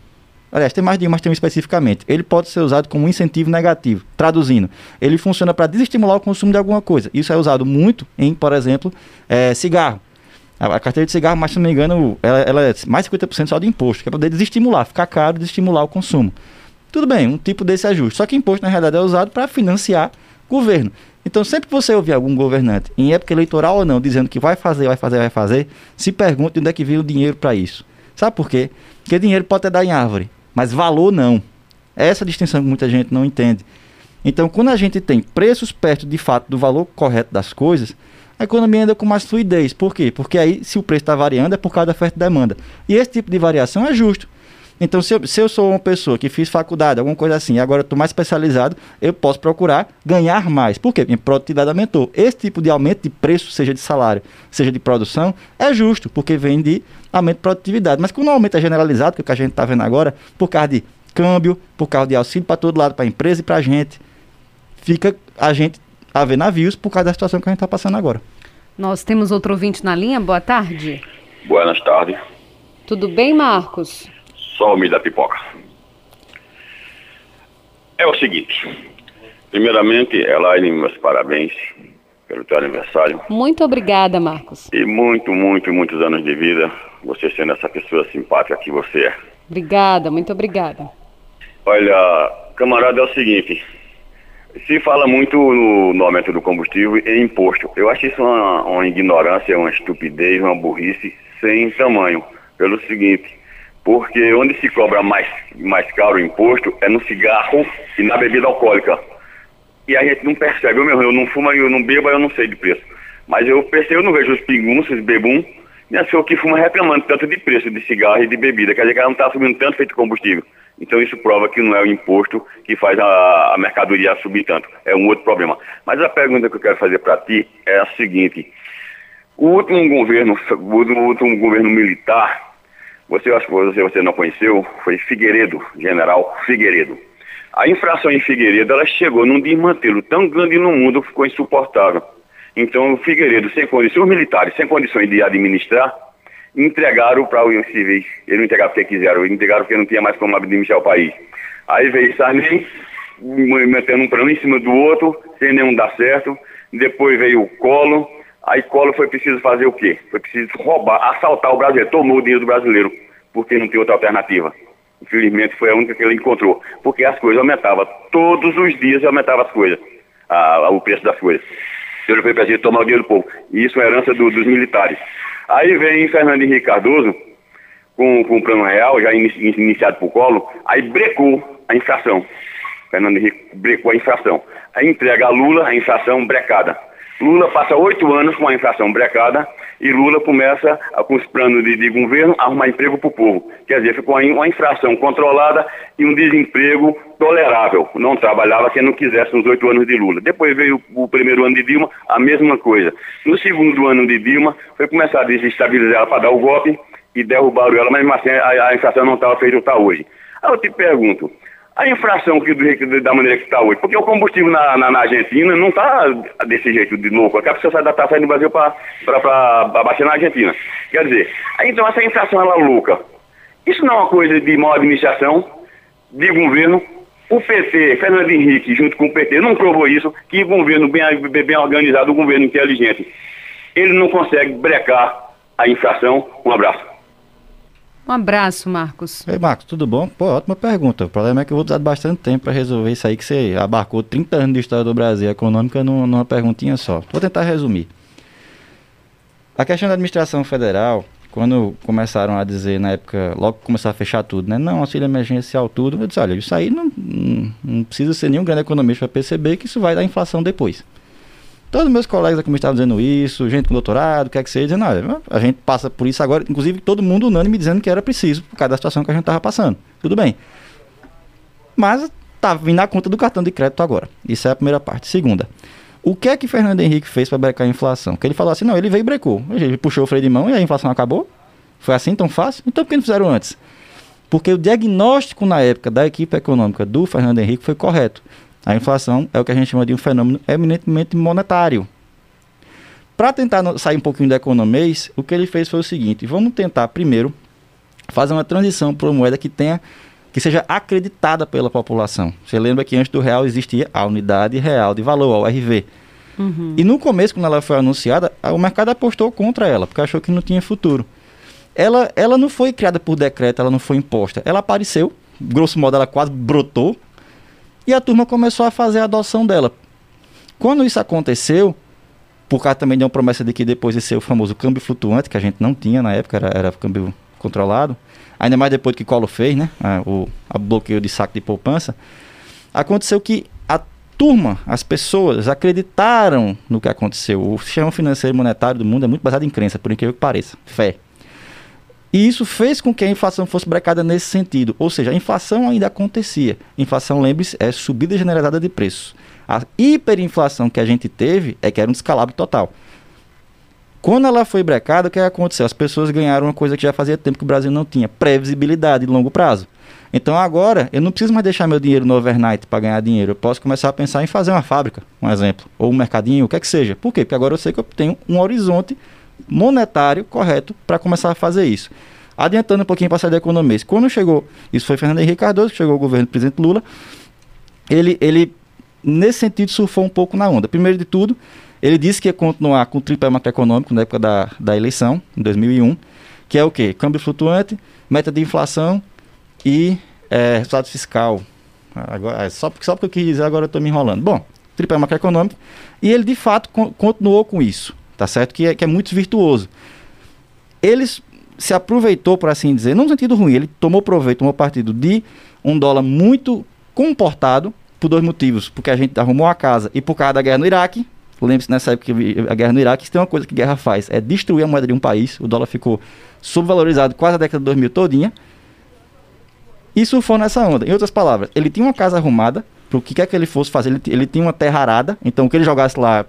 Speaker 3: Aliás, tem mais de um, mas tem um especificamente. Ele pode ser usado como um incentivo negativo. Traduzindo, ele funciona para desestimular o consumo de alguma coisa. Isso é usado muito em, por exemplo, é, cigarro. A, carteira de cigarro, mas se não me engano, ela, ela é mais de 50% só de imposto, que é para poder desestimular, ficar caro desestimular o consumo. Tudo bem, um tipo desse ajuste. Só que imposto, na realidade, é usado para financiar governo. Então, sempre que você ouvir algum governante, em época eleitoral ou não, dizendo que vai fazer, vai fazer, vai fazer, se pergunte de onde é que vem o dinheiro para isso. Sabe por quê? Porque dinheiro pode até dar em árvore, mas valor não. É essa distinção que muita gente não entende. Então, quando a gente tem preços perto de fato do valor correto das coisas, a economia anda com mais fluidez. Por quê? Porque aí, se o preço está variando, é por causa da oferta e demanda. E esse tipo de variação é justo. Então, se eu, se eu sou uma pessoa que fiz faculdade, alguma coisa assim, e agora estou mais especializado, eu posso procurar ganhar mais. Por quê? Minha produtividade aumentou. Esse tipo de aumento de preço, seja de salário, seja de produção, é justo, porque vem de aumento de produtividade. Mas quando o aumento é generalizado, que é o que a gente está vendo agora, por causa de câmbio, por causa de auxílio para todo lado, para a empresa e para a gente, fica a gente a ver navios por causa da situação que a gente está passando agora.
Speaker 1: Nós temos outro ouvinte na linha. Boa tarde.
Speaker 5: Boas tardes.
Speaker 1: Tudo bem, Marcos?
Speaker 5: Só o da pipoca. É o seguinte. Primeiramente, Elaine, meus parabéns pelo teu aniversário.
Speaker 1: Muito obrigada, Marcos.
Speaker 5: E muito, muito, muitos anos de vida. Você sendo essa pessoa simpática que você é.
Speaker 1: Obrigada, muito obrigada.
Speaker 5: Olha, camarada, é o seguinte. Se fala muito no, no aumento do combustível e imposto. Eu acho isso uma, uma ignorância, uma estupidez, uma burrice sem tamanho. Pelo seguinte, porque onde se cobra mais, mais caro o imposto é no cigarro e na bebida alcoólica. E a gente não percebe, eu mesmo, eu não fumo, eu não bebo, eu não sei de preço. Mas eu percebo, eu não vejo os pinguns, os bebum, nem a que fuma reclamando tanto de preço de cigarro e de bebida, quer dizer que ela não está subindo tanto feito combustível. Então isso prova que não é o imposto que faz a, a mercadoria subir tanto, é um outro problema. Mas a pergunta que eu quero fazer para ti é a seguinte, o último governo, o último governo militar, você, acho que você, você não conheceu, foi Figueiredo, General Figueiredo. A infração em Figueiredo, ela chegou num desmantelo tão grande no mundo que ficou insuportável. Então, o Figueiredo, sem condições, militares, sem condições de administrar, entregaram para os civis. Eles não entregaram porque quiseram, eles entregaram porque não tinha mais como administrar o país. Aí veio Sarney, metendo um plano em cima do outro, sem nenhum dar certo. Depois veio o Colo, Aí Collor foi preciso fazer o quê? Foi preciso roubar, assaltar o brasileiro, tomou o dinheiro do brasileiro, porque não tem outra alternativa. Infelizmente foi a única que ele encontrou, porque as coisas aumentavam, todos os dias aumentava as coisas, a, a, o preço das coisas. Ele foi preciso tomar o dinheiro do povo, e isso é herança do, dos militares. Aí vem Fernando Henrique Cardoso, com, com o plano real, já iniciado por Collor, aí brecou a inflação. Fernando Henrique brecou a inflação. Aí entrega a Lula a inflação brecada. Lula passa oito anos com a inflação brecada e Lula começa, com os planos de, de governo, a arrumar emprego para o povo. Quer dizer, ficou uma inflação controlada e um desemprego tolerável. Não trabalhava quem não quisesse nos oito anos de Lula. Depois veio o primeiro ano de Dilma, a mesma coisa. No segundo ano de Dilma, foi começar a desestabilizar ela para dar o golpe e derrubaram ela, mas assim a, a inflação não estava feita está hoje. Aí eu te pergunto, a inflação que, da maneira que está hoje, porque o combustível na, na, na Argentina não está desse jeito de louco, a pessoa está saindo do Brasil para baixar na Argentina. Quer dizer, então essa inflação ela é louca. Isso não é uma coisa de má administração, de governo. O PT, Fernando Henrique, junto com o PT, não provou isso, que governo bem, bem organizado, o governo inteligente, ele não consegue brecar a inflação. Um abraço.
Speaker 1: Um abraço, Marcos.
Speaker 3: Ei, Marcos, tudo bom? Pô, ótima pergunta. O problema é que eu vou precisar de bastante tempo para resolver isso aí que você abarcou 30 anos de história do Brasil econômica numa perguntinha só. Vou tentar resumir. A questão da administração federal, quando começaram a dizer na época, logo começaram a fechar tudo, né? Não, auxílio emergencial, tudo. Eu disse, olha, isso aí não, não, não precisa ser nenhum grande economista para perceber que isso vai dar inflação depois. Todos meus colegas aqui me estavam dizendo isso, gente com doutorado, quer que seja, dizendo, olha, a gente passa por isso agora, inclusive todo mundo unânime dizendo que era preciso, por causa da situação que a gente estava passando. Tudo bem. Mas tá vindo na conta do cartão de crédito agora. Isso é a primeira parte. Segunda, o que é que Fernando Henrique fez para brecar a inflação? Que ele falou assim, não, ele veio e brecou. Ele puxou o freio de mão e a inflação acabou? Foi assim tão fácil? Então por que não fizeram antes? Porque o diagnóstico na época da equipe econômica do Fernando Henrique foi correto. A inflação é o que a gente chama de um fenômeno eminentemente monetário. Para tentar sair um pouquinho da economês, o que ele fez foi o seguinte: vamos tentar primeiro fazer uma transição para uma moeda que tenha que seja acreditada pela população. Você lembra que antes do real existia a unidade real de valor, a URV. Uhum. E no começo, quando ela foi anunciada, o mercado apostou contra ela, porque achou que não tinha futuro. Ela, ela não foi criada por decreto, ela não foi imposta. Ela apareceu, grosso modo, ela quase brotou e a turma começou a fazer a adoção dela. Quando isso aconteceu, por causa também de uma promessa de que depois ia ser o famoso câmbio flutuante, que a gente não tinha na época, era, era câmbio controlado, ainda mais depois que Collor fez, né, a, o a bloqueio de saco de poupança, aconteceu que a turma, as pessoas acreditaram no que aconteceu. O sistema financeiro e monetário do mundo é muito baseado em crença, por incrível que pareça, fé. E isso fez com que a inflação fosse brecada nesse sentido. Ou seja, a inflação ainda acontecia. Inflação, lembre-se, é subida generalizada de preços. A hiperinflação que a gente teve é que era um descalabro total. Quando ela foi brecada, o que aconteceu? As pessoas ganharam uma coisa que já fazia tempo que o Brasil não tinha: previsibilidade de longo prazo. Então agora eu não preciso mais deixar meu dinheiro no overnight para ganhar dinheiro. Eu posso começar a pensar em fazer uma fábrica, um exemplo, ou um mercadinho, o que é que seja. Por quê? Porque agora eu sei que eu tenho um horizonte monetário correto para começar a fazer isso. Adiantando um pouquinho para sair da economia. Quando chegou, isso foi Fernando Henrique Cardoso, chegou o governo do presidente Lula, ele, ele, nesse sentido, surfou um pouco na onda. Primeiro de tudo, ele disse que ia continuar com o tripé macroeconômico na época da, da eleição, em 2001, que é o quê? Câmbio flutuante, meta de inflação e é, resultado fiscal. Agora, é, só, só porque eu quis dizer, agora eu estou me enrolando. Bom, tripé macroeconômico, e ele de fato con continuou com isso tá certo? Que é, que é muito virtuoso. Eles se aproveitou, por assim dizer, não no sentido ruim, ele tomou proveito, tomou partido de um dólar muito comportado por dois motivos. Porque a gente arrumou a casa e por causa da guerra no Iraque. Lembre-se nessa época que a guerra no Iraque, tem uma coisa que guerra faz, é destruir a moeda de um país. O dólar ficou subvalorizado quase a década de 2000 todinha. E surfou nessa onda. Em outras palavras, ele tinha uma casa arrumada, para o que quer que ele fosse fazer, ele, ele tinha uma terra arada, então o que ele jogasse lá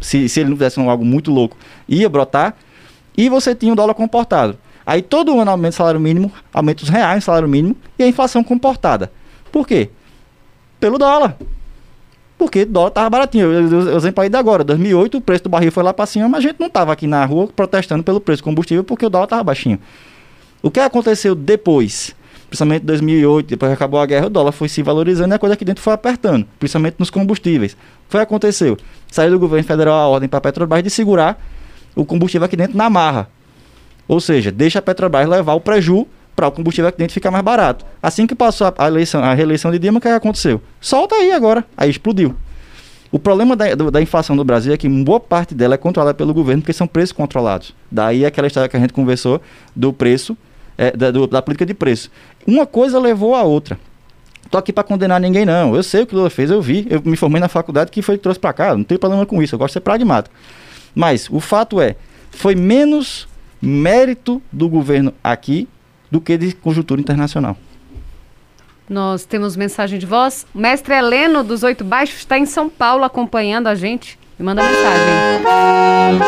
Speaker 3: se, se ele não fizesse algo muito louco, ia brotar. E você tinha o dólar comportado. Aí todo ano aumenta o salário mínimo, aumenta os reais o salário mínimo e a inflação comportada. Por quê? Pelo dólar. Porque o dólar estava baratinho. Eu, exemplo aí da agora, 2008 o preço do barril foi lá para cima, mas a gente não estava aqui na rua protestando pelo preço do combustível porque o dólar estava baixinho. O que aconteceu depois? Principalmente em 2008, depois que acabou a guerra, o dólar foi se valorizando e a coisa aqui dentro foi apertando, principalmente nos combustíveis. Foi o que aconteceu. Saiu do governo federal a ordem para a Petrobras de segurar o combustível aqui dentro na marra. Ou seja, deixa a Petrobras levar o preju para o combustível aqui dentro ficar mais barato. Assim que passou a, eleição, a reeleição de Dilma, o que aconteceu? Solta aí agora. Aí explodiu. O problema da, da inflação do Brasil é que boa parte dela é controlada pelo governo, porque são preços controlados. Daí aquela história que a gente conversou do preço, é, da, do, da política de preço. Uma coisa levou a outra. Tô aqui para condenar ninguém, não. Eu sei o que o Lula fez, eu vi. Eu me formei na faculdade que foi que trouxe para cá. Não tem problema com isso. Eu gosto de ser pragmático. Mas o fato é, foi menos mérito do governo aqui do que de conjuntura internacional.
Speaker 1: Nós temos mensagem de voz. O mestre Heleno dos Oito Baixos está em São Paulo acompanhando a gente. Me manda mensagem.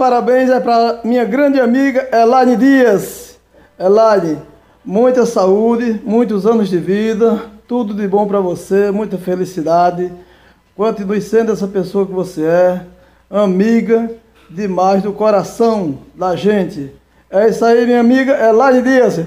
Speaker 6: Parabéns é para minha grande amiga Elaine Dias. Elaine, muita saúde, muitos anos de vida, tudo de bom para você, muita felicidade. Continue sendo essa pessoa que você é, amiga demais do coração da gente. É isso aí, minha amiga Elaine Dias.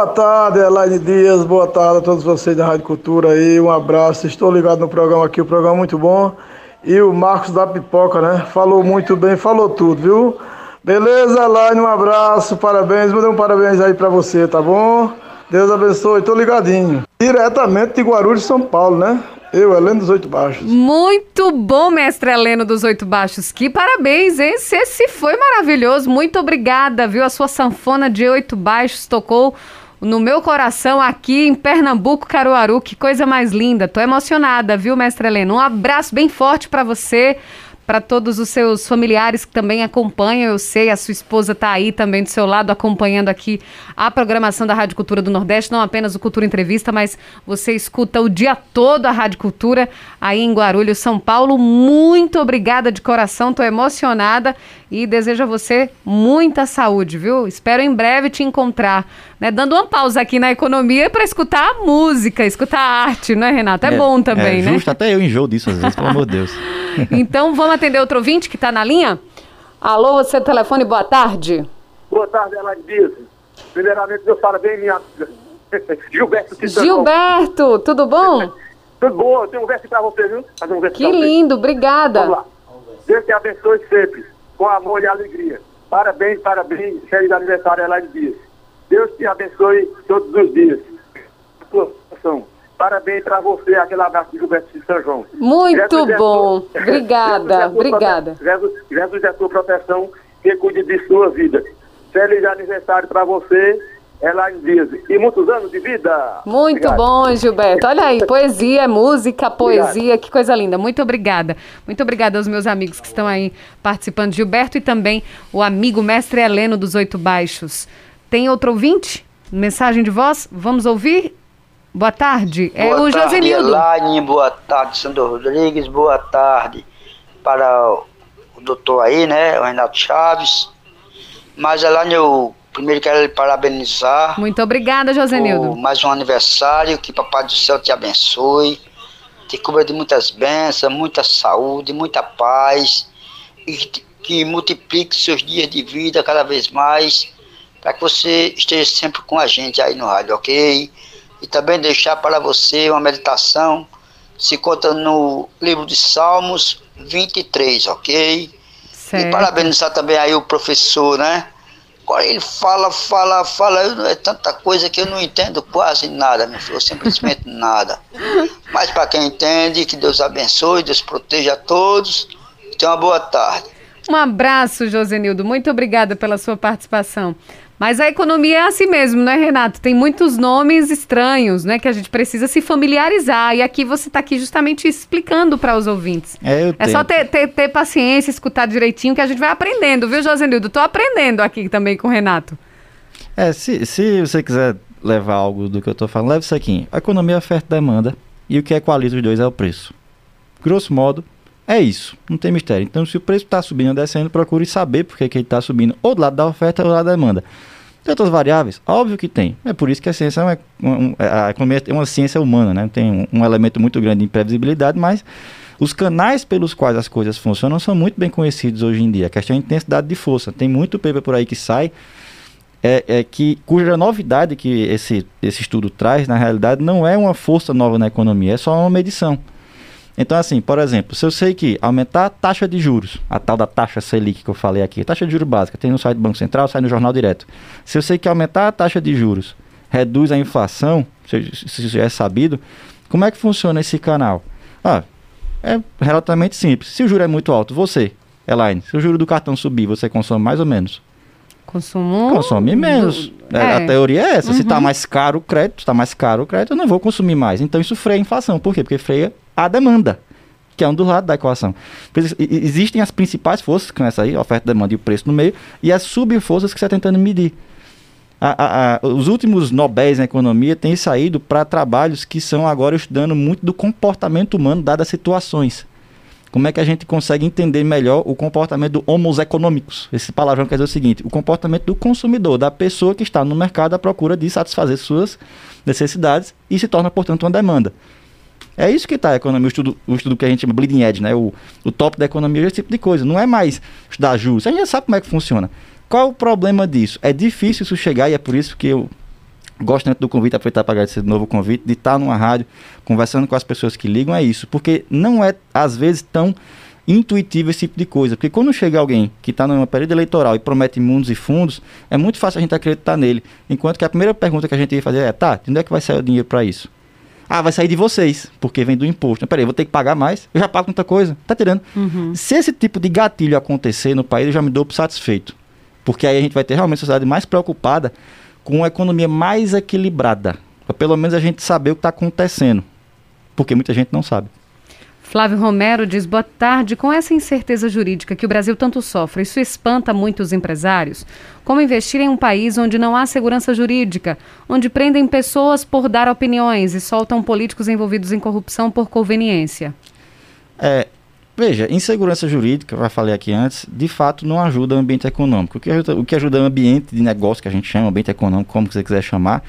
Speaker 6: Boa tarde, Elaine Dias. Boa tarde a todos vocês da Rádio Cultura aí. Um abraço. Estou ligado no programa aqui, o programa é muito bom. E o Marcos da Pipoca, né? Falou muito bem, falou tudo, viu? Beleza, Elaine? Um abraço, parabéns. Mandei um parabéns aí pra você, tá bom? Deus abençoe, tô ligadinho. Diretamente de Guarulhos, São Paulo, né? Eu, Heleno dos Oito Baixos.
Speaker 1: Muito bom, mestre Heleno dos Oito Baixos. Que parabéns, hein? Esse foi maravilhoso. Muito obrigada, viu? A sua sanfona de oito baixos tocou no meu coração aqui em Pernambuco, Caruaru. Que coisa mais linda. Tô emocionada, viu, mestre Heleno? Um abraço bem forte para você para todos os seus familiares que também acompanham. Eu sei, a sua esposa está aí também do seu lado acompanhando aqui a programação da Rádio Cultura do Nordeste, não apenas o Cultura Entrevista, mas você escuta o dia todo a Rádio Cultura aí em Guarulhos, São Paulo. Muito obrigada de coração, estou emocionada e desejo a você muita saúde, viu? Espero em breve te encontrar, né? Dando uma pausa aqui na economia para escutar a música, escutar a arte, né, Renato? É, é bom também,
Speaker 3: é,
Speaker 1: né?
Speaker 3: Justo, até eu enjoo disso às vezes, pelo amor de Deus.
Speaker 1: então vamos atender outro ouvinte que está na linha? Alô, você telefone, boa tarde.
Speaker 7: Boa tarde, Elaine Dias. Primeiramente, meus parabéns, minha Gilberto
Speaker 1: Citano. Gilberto, tudo bom?
Speaker 7: tudo bom, eu tenho um verso para você, viu?
Speaker 1: Fazer um verso que lindo, obrigada.
Speaker 7: Vamos lá. Deus te abençoe sempre, com amor e alegria. Parabéns, parabéns, feliz aniversário, Elaine Dias. Deus te abençoe todos os dias. Sua Parabéns para você, aquele abraço de Gilberto de São João.
Speaker 1: Muito Jesus bom. É obrigada, Jesus obrigada.
Speaker 7: Jesus, Jesus é sua proteção, que cuide de sua vida. Feliz aniversário para você, Elaine Dias. E muitos anos de vida.
Speaker 1: Muito Obrigado. bom, Gilberto. Olha aí, poesia, música, poesia, Obrigado. que coisa linda. Muito obrigada. Muito obrigada aos meus amigos que estão aí participando. Gilberto e também o amigo mestre Heleno dos Oito Baixos. Tem outro ouvinte? Mensagem de voz? Vamos ouvir? Boa tarde.
Speaker 8: É boa o tarde, Josenildo. Elaine, boa tarde, Sandro Rodrigues. Boa tarde para o doutor aí, né? O Renato Chaves. Mas, Elaine, eu primeiro quero lhe parabenizar.
Speaker 1: Muito obrigada, Josenildo.
Speaker 8: mais um aniversário. Que Papai do Céu te abençoe. Te cubra de muitas bênçãos, muita saúde, muita paz. E que, que multiplique seus dias de vida cada vez mais. Para que você esteja sempre com a gente aí no rádio, ok? e também deixar para você uma meditação. Se conta no livro de Salmos 23, ok? Certo. E parabenizar também aí o professor, né? Agora ele fala, fala, fala, é tanta coisa que eu não entendo quase nada, meu filho, simplesmente nada. Mas para quem entende, que Deus abençoe, Deus proteja a todos. Tenha uma boa tarde.
Speaker 1: Um abraço, Josenildo. Muito obrigada pela sua participação. Mas a economia é assim mesmo, né, Renato? Tem muitos nomes estranhos, né, que a gente precisa se familiarizar. E aqui você está aqui justamente explicando para os ouvintes.
Speaker 3: É, eu
Speaker 1: é só ter, ter, ter, paciência, escutar direitinho, que a gente vai aprendendo, viu, Josenildo? Estou aprendendo aqui também com o Renato.
Speaker 3: É, se, se você quiser levar algo do que eu estou falando, leve isso aqui. A economia é oferta e demanda e o que equaliza os dois é o preço. Grosso modo, é isso. Não tem mistério. Então, se o preço está subindo ou descendo, procure saber por que, que ele está subindo, ou do lado da oferta ou do lado da demanda. Tem outras variáveis? Óbvio que tem. É por isso que a ciência é uma, a economia é uma ciência humana, né? Tem um, um elemento muito grande de imprevisibilidade, mas os canais pelos quais as coisas funcionam são muito bem conhecidos hoje em dia. A questão é a intensidade de força. Tem muito paper por aí que sai é, é, que cuja novidade que esse, esse estudo traz, na realidade, não é uma força nova na economia, é só uma medição. Então, assim, por exemplo, se eu sei que aumentar a taxa de juros, a tal da taxa Selic que eu falei aqui, taxa de juros básica, tem no site do Banco Central, sai no jornal direto. Se eu sei que aumentar a taxa de juros reduz a inflação, se, se já é sabido, como é que funciona esse canal? Ah, é relativamente simples. Se o juro é muito alto, você, Elaine, se o juro do cartão subir, você consome mais ou menos?
Speaker 1: Consumo.
Speaker 3: Consome menos. Do... É. A teoria é essa. Uhum. Se está mais caro o crédito, está mais caro o crédito, eu não vou consumir mais. Então isso freia a inflação. Por quê? Porque freia a demanda, que é um dos lados da equação. Existem as principais forças, que essa aí, oferta, demanda e o preço no meio, e as subforças que você está tentando medir. A, a, a, os últimos Nobéis na economia têm saído para trabalhos que são agora estudando muito do comportamento humano dadas as situações. Como é que a gente consegue entender melhor o comportamento do homos econômicos? Esse palavrão quer dizer o seguinte: o comportamento do consumidor, da pessoa que está no mercado à procura de satisfazer suas necessidades e se torna, portanto, uma demanda. É isso que está a economia, o estudo, o estudo que a gente chama bleeding edge, né? o, o top da economia, esse tipo de coisa. Não é mais estudar juros, a gente já sabe como é que funciona. Qual o problema disso? É difícil isso chegar e é por isso que eu gosto tanto do convite, aproveitar para agradecer de novo o convite, de estar numa rádio, conversando com as pessoas que ligam, é isso. Porque não é, às vezes, tão intuitivo esse tipo de coisa. Porque quando chega alguém que está numa período eleitoral e promete mundos e fundos, é muito fácil a gente acreditar nele. Enquanto que a primeira pergunta que a gente ia fazer é, tá, de onde é que vai sair o dinheiro para isso? Ah, vai sair de vocês, porque vem do imposto. Peraí, vou ter que pagar mais, eu já pago muita coisa, tá tirando. Uhum. Se esse tipo de gatilho acontecer no país, eu já me dou por satisfeito. Porque aí a gente vai ter realmente a sociedade mais preocupada com uma economia mais equilibrada. Para pelo menos a gente saber o que está acontecendo. Porque muita gente não sabe.
Speaker 1: Flávio Romero diz: boa tarde. Com essa incerteza jurídica que o Brasil tanto sofre, isso espanta muitos empresários? Como investir em um país onde não há segurança jurídica, onde prendem pessoas por dar opiniões e soltam políticos envolvidos em corrupção por conveniência?
Speaker 3: É, Veja, insegurança jurídica, já falei aqui antes, de fato não ajuda o ambiente econômico. O que ajuda, o que ajuda o ambiente de negócio, que a gente chama, ambiente econômico, como você quiser chamar,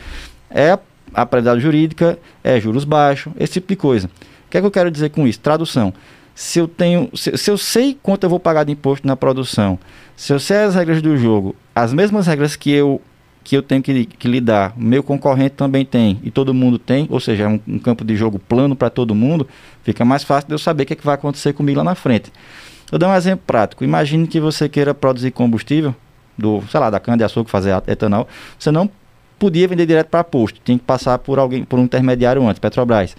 Speaker 3: é a prioridade jurídica, é juros baixos, esse tipo de coisa. Que é que eu quero dizer com isso? Tradução. Se eu tenho, se, se eu sei quanto eu vou pagar de imposto na produção, se eu sei as regras do jogo, as mesmas regras que eu que eu tenho que, que, lidar, meu concorrente também tem e todo mundo tem, ou seja, é um, um campo de jogo plano para todo mundo, fica mais fácil de eu saber o que, é que vai acontecer comigo lá na frente. Vou dar um exemplo prático. Imagine que você queira produzir combustível, do, sei lá, da cana-de-açúcar, fazer etanol. Você não podia vender direto para posto, tinha que passar por alguém, por um intermediário antes, Petrobras.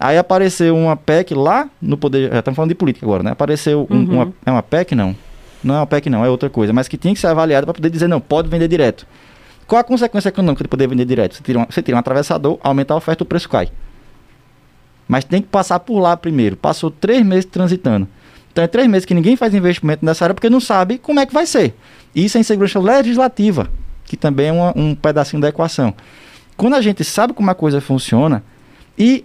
Speaker 3: Aí apareceu uma PEC lá no poder, já estamos falando de política agora, né? Apareceu um, uhum. uma, é uma PEC não? Não é uma PEC não, é outra coisa, mas que tinha que ser avaliada para poder dizer não, pode vender direto. Qual a consequência econômica de poder vender direto? Você tira, um, você tira um atravessador, aumenta a oferta, o preço cai. Mas tem que passar por lá primeiro. Passou três meses transitando. Então é três meses que ninguém faz investimento nessa área porque não sabe como é que vai ser. Isso é insegurança legislativa, que também é uma, um pedacinho da equação. Quando a gente sabe como a coisa funciona e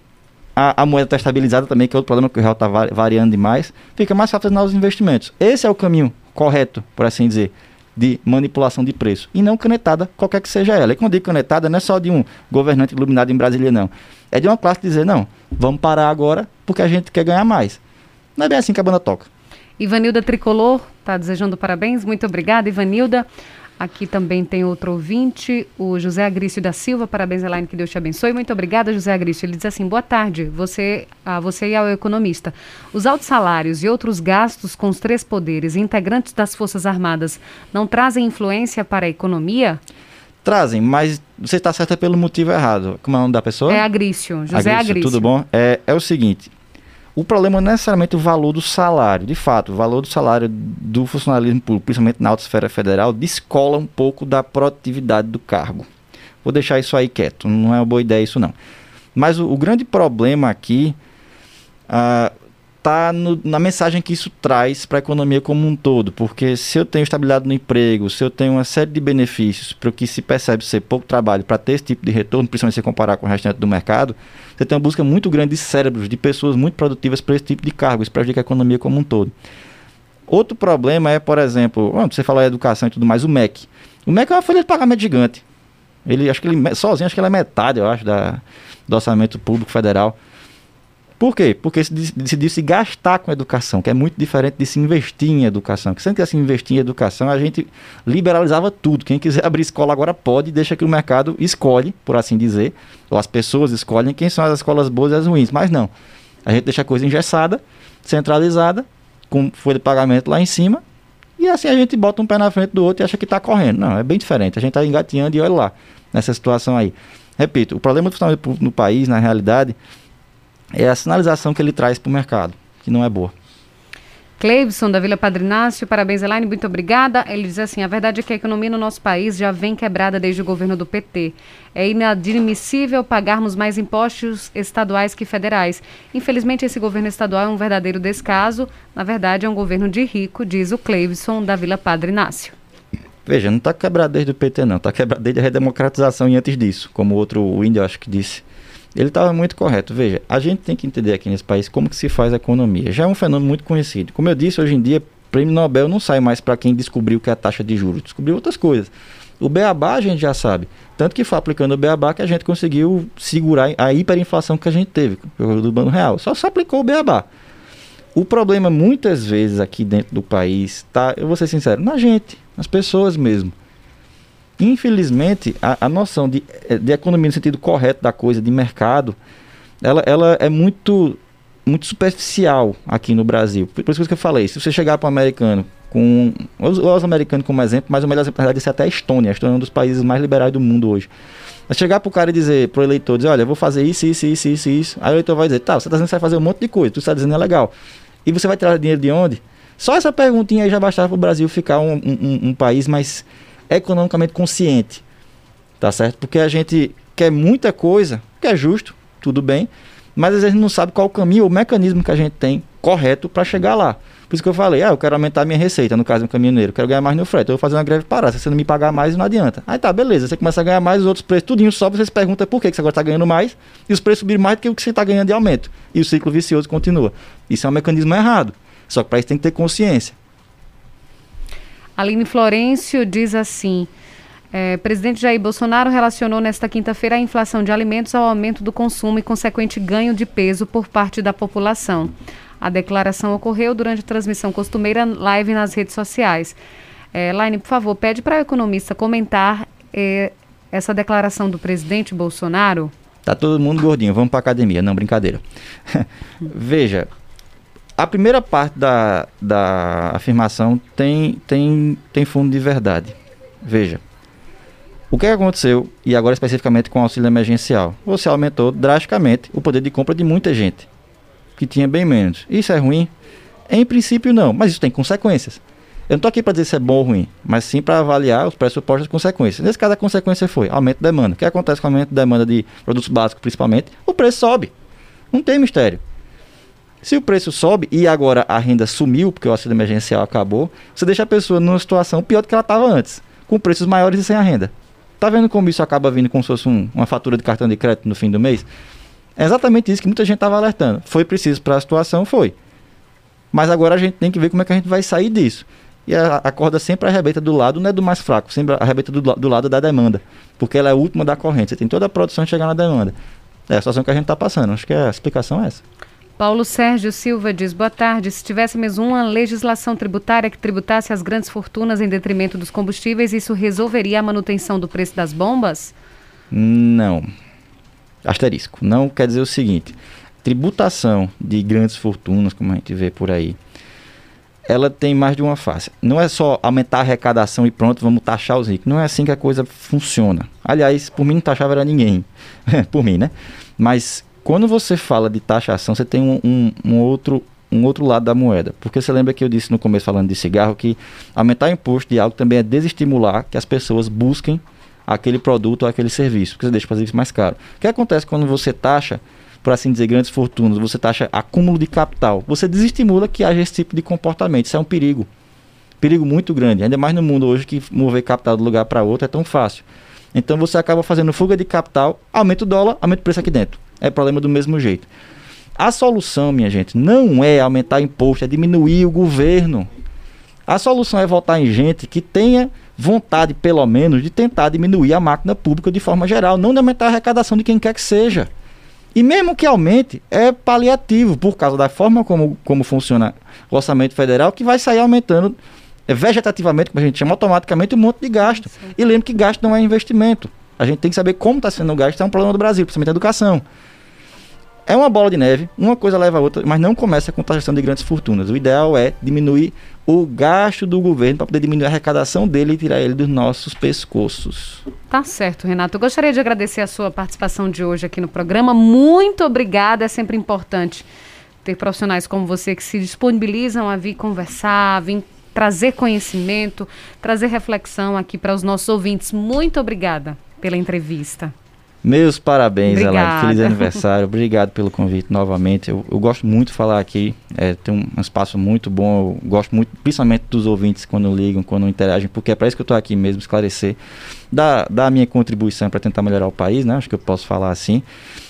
Speaker 3: a, a moeda está estabilizada também, que é outro problema que o real está variando demais, fica mais fácil fazer novos investimentos. Esse é o caminho correto, por assim dizer de manipulação de preço e não canetada, qualquer que seja ela. E quando digo canetada, não é só de um governante iluminado em Brasília, não. É de uma classe dizer, não, vamos parar agora porque a gente quer ganhar mais. Não é bem assim que a banda toca.
Speaker 1: Ivanilda Tricolor está desejando parabéns. Muito obrigada, Ivanilda. Aqui também tem outro ouvinte, o José Agrício da Silva. Parabéns, Elaine, que Deus te abençoe. Muito obrigada, José Agrício. Ele diz assim: boa tarde, você, a você e ao economista. Os altos salários e outros gastos com os três poderes integrantes das Forças Armadas não trazem influência para a economia?
Speaker 3: Trazem, mas você está certa pelo motivo errado. Como é o nome da pessoa?
Speaker 1: É Agrício, José Agrício. Agrício.
Speaker 3: Tudo bom? É, é o seguinte: o problema não é necessariamente o valor do salário. De fato, o valor do salário do funcionalismo público, principalmente na alta esfera federal, descola um pouco da produtividade do cargo. Vou deixar isso aí quieto, não é uma boa ideia isso não. Mas o, o grande problema aqui, ah, está na mensagem que isso traz para a economia como um todo, porque se eu tenho estabilidade no emprego, se eu tenho uma série de benefícios para o que se percebe ser pouco trabalho para ter esse tipo de retorno, principalmente se comparar com o restante do mercado, você tem uma busca muito grande de cérebros, de pessoas muito produtivas para esse tipo de cargo, isso prejudica a economia como um todo. Outro problema é, por exemplo, você fala em educação e tudo mais, o MEC. O MEC é uma folha de pagamento gigante. Ele, acho que ele, sozinho, acho que ele é metade, eu acho, da, do orçamento público federal. Por quê? Porque se decidiu se gastar com educação, que é muito diferente de se investir em educação. Que se gente quisesse investir em educação, a gente liberalizava tudo. Quem quiser abrir escola agora pode, deixa que o mercado escolhe, por assim dizer, ou as pessoas escolhem quem são as escolas boas e as ruins. Mas não. A gente deixa a coisa engessada, centralizada, com folha de pagamento lá em cima, e assim a gente bota um pé na frente do outro e acha que está correndo. Não, é bem diferente. A gente está engateando e olha lá, nessa situação aí. Repito, o problema do funcionamento no país, na realidade, é a sinalização que ele traz para o mercado, que não é boa.
Speaker 1: Cleibson, da Vila Padrinácio, parabéns, Elaine, muito obrigada. Ele diz assim: a verdade é que a economia no nosso país já vem quebrada desde o governo do PT. É inadmissível pagarmos mais impostos estaduais que federais. Infelizmente, esse governo estadual é um verdadeiro descaso. Na verdade, é um governo de rico, diz o Cleibson, da Vila Padrinácio.
Speaker 3: Veja, não está quebrado desde o PT, não. Está quebrado desde a redemocratização e antes disso, como outro índio acho que disse. Ele estava muito correto. Veja, a gente tem que entender aqui nesse país como que se faz a economia. Já é um fenômeno muito conhecido. Como eu disse, hoje em dia, prêmio Nobel não sai mais para quem descobriu que é a taxa de juros. Descobriu outras coisas. O beabá a gente já sabe. Tanto que foi aplicando o beabá que a gente conseguiu segurar a hiperinflação que a gente teve do Banco Real. Só se aplicou o beabá. O problema muitas vezes aqui dentro do país, tá, eu vou ser sincero, na gente, nas pessoas mesmo. Infelizmente, a, a noção de, eh, de economia no sentido correto da coisa, de mercado, ela, ela é muito, muito superficial aqui no Brasil. Por, isso que eu falei, se você chegar para um americano, com os americanos como exemplo, mas o melhor exemplo, na verdade, é até a Estônia. A Estônia é um dos países mais liberais do mundo hoje. Mas chegar para o cara e dizer, para o eleitor, dizer, olha, eu vou fazer isso, isso, isso, isso, isso. Aí o eleitor vai dizer, tá, você está dizendo que você vai fazer um monte de coisa, tu está dizendo é legal. E você vai tirar dinheiro de onde? Só essa perguntinha aí já bastava para o Brasil ficar um, um, um país mais economicamente consciente, tá certo? Porque a gente quer muita coisa, que é justo, tudo bem, mas às vezes não sabe qual o caminho ou o mecanismo que a gente tem correto para chegar lá. Por isso que eu falei, ah, eu quero aumentar a minha receita, no caso do caminhoneiro, quero ganhar mais no frete, eu vou fazer uma greve parada, se você não me pagar mais, não adianta. Aí tá, beleza, você começa a ganhar mais, os outros preços, tudinho sobe, você se pergunta por que você agora está ganhando mais, e os preços subiram mais do que o que você está ganhando de aumento. E o ciclo vicioso continua. Isso é um mecanismo errado. Só que para isso tem que ter consciência.
Speaker 1: Aline Florencio diz assim: é, presidente Jair Bolsonaro relacionou nesta quinta-feira a inflação de alimentos ao aumento do consumo e consequente ganho de peso por parte da população. A declaração ocorreu durante a transmissão costumeira live nas redes sociais. É, Laine, por favor, pede para o economista comentar é, essa declaração do presidente Bolsonaro.
Speaker 3: Tá todo mundo gordinho, vamos para academia, não brincadeira. Veja, a primeira parte da, da afirmação tem, tem, tem fundo de verdade. Veja, o que aconteceu, e agora especificamente com o auxílio emergencial? Você aumentou drasticamente o poder de compra de muita gente, que tinha bem menos. Isso é ruim? Em princípio, não, mas isso tem consequências. Eu não estou aqui para dizer se é bom ou ruim, mas sim para avaliar os pressupostos e consequências. Nesse caso, a consequência foi aumento de demanda. O que acontece com o aumento de demanda de produtos básicos, principalmente? O preço sobe. Não tem mistério. Se o preço sobe e agora a renda sumiu, porque o auxílio emergencial acabou, você deixa a pessoa numa situação pior do que ela estava antes, com preços maiores e sem a renda. Tá vendo como isso acaba vindo como se fosse um, uma fatura de cartão de crédito no fim do mês? É exatamente isso que muita gente estava alertando. Foi preciso para a situação? Foi. Mas agora a gente tem que ver como é que a gente vai sair disso. E a, a corda sempre arrebenta do lado, não é do mais fraco, sempre arrebenta do, do lado da demanda. Porque ela é a última da corrente. Você tem toda a produção chegar na demanda. É a situação que a gente está passando. Acho que a explicação é essa.
Speaker 1: Paulo Sérgio Silva diz: boa tarde. Se tivéssemos uma legislação tributária que tributasse as grandes fortunas em detrimento dos combustíveis, isso resolveria a manutenção do preço das bombas?
Speaker 3: Não. Asterisco. Não quer dizer o seguinte: tributação de grandes fortunas, como a gente vê por aí, ela tem mais de uma face. Não é só aumentar a arrecadação e pronto, vamos taxar os ricos. Não é assim que a coisa funciona. Aliás, por mim não taxava era ninguém. por mim, né? Mas quando você fala de taxação, você tem um, um, um, outro, um outro lado da moeda. Porque você lembra que eu disse no começo, falando de cigarro, que aumentar o imposto de algo também é desestimular que as pessoas busquem aquele produto ou aquele serviço, porque você deixa fazer isso mais caro. O que acontece quando você taxa por assim dizer, grandes fortunas, você taxa acúmulo de capital, você desestimula que haja esse tipo de comportamento. Isso é um perigo. Perigo muito grande, ainda mais no mundo hoje que mover capital de um lugar para outro é tão fácil. Então você acaba fazendo fuga de capital, aumenta o dólar, aumenta o preço aqui dentro. É problema do mesmo jeito. A solução, minha gente, não é aumentar imposto, é diminuir o governo. A solução é votar em gente que tenha vontade, pelo menos, de tentar diminuir a máquina pública de forma geral, não de aumentar a arrecadação de quem quer que seja. E mesmo que aumente, é paliativo, por causa da forma como, como funciona o orçamento federal, que vai sair aumentando é, vegetativamente, como a gente chama, automaticamente um monte de gasto. Sim. E lembre que gasto não é investimento. A gente tem que saber como está sendo o gasto, é um problema do Brasil, principalmente a educação. É uma bola de neve, uma coisa leva a outra, mas não começa com taxação de grandes fortunas. O ideal é diminuir o gasto do governo para poder diminuir a arrecadação dele e tirar ele dos nossos pescoços.
Speaker 1: Tá certo, Renato. Eu gostaria de agradecer a sua participação de hoje aqui no programa. Muito obrigada, é sempre importante ter profissionais como você que se disponibilizam a vir conversar, a vir trazer conhecimento, trazer reflexão aqui para os nossos ouvintes. Muito obrigada pela entrevista.
Speaker 3: Meus parabéns, Elaine. Feliz aniversário. Obrigado pelo convite novamente. Eu, eu gosto muito de falar aqui. É, tem um, um, espaço muito bom. Eu gosto muito, principalmente dos ouvintes, quando ligam, quando interagem, porque é para isso que eu estou aqui mesmo, esclarecer. Dar, dar a minha contribuição para tentar melhorar o país, né? Acho que eu posso falar assim.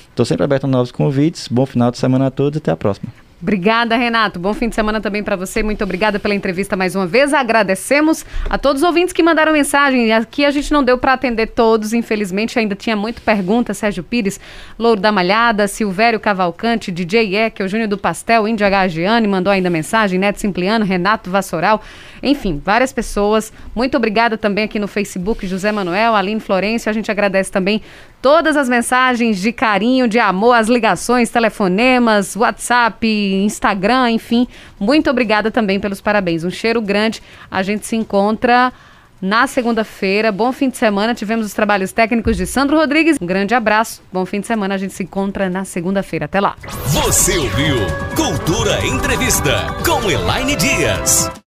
Speaker 3: Estou sempre aberto a novos convites. Bom final de semana a todos e até a próxima.
Speaker 1: Obrigada, Renato. Bom fim de semana também para você. Muito obrigada pela entrevista mais uma vez. Agradecemos a todos os ouvintes que mandaram mensagem. Aqui a gente não deu para atender todos, infelizmente. Ainda tinha muita pergunta. Sérgio Pires, Louro da Malhada, Silvério Cavalcante, DJ Eck, Júnior do Pastel, Índia Gagiane mandou ainda mensagem, Neto Simpliano, Renato Vassoral. Enfim, várias pessoas. Muito obrigada também aqui no Facebook, José Manuel, Aline Florencio. A gente agradece também todas as mensagens de carinho, de amor, as ligações, telefonemas, WhatsApp, Instagram, enfim. Muito obrigada também pelos parabéns. Um cheiro grande. A gente se encontra na segunda-feira. Bom fim de semana. Tivemos os trabalhos técnicos de Sandro Rodrigues. Um grande abraço. Bom fim de semana. A gente se encontra na segunda-feira. Até lá.
Speaker 2: Você ouviu Cultura Entrevista com Elaine Dias.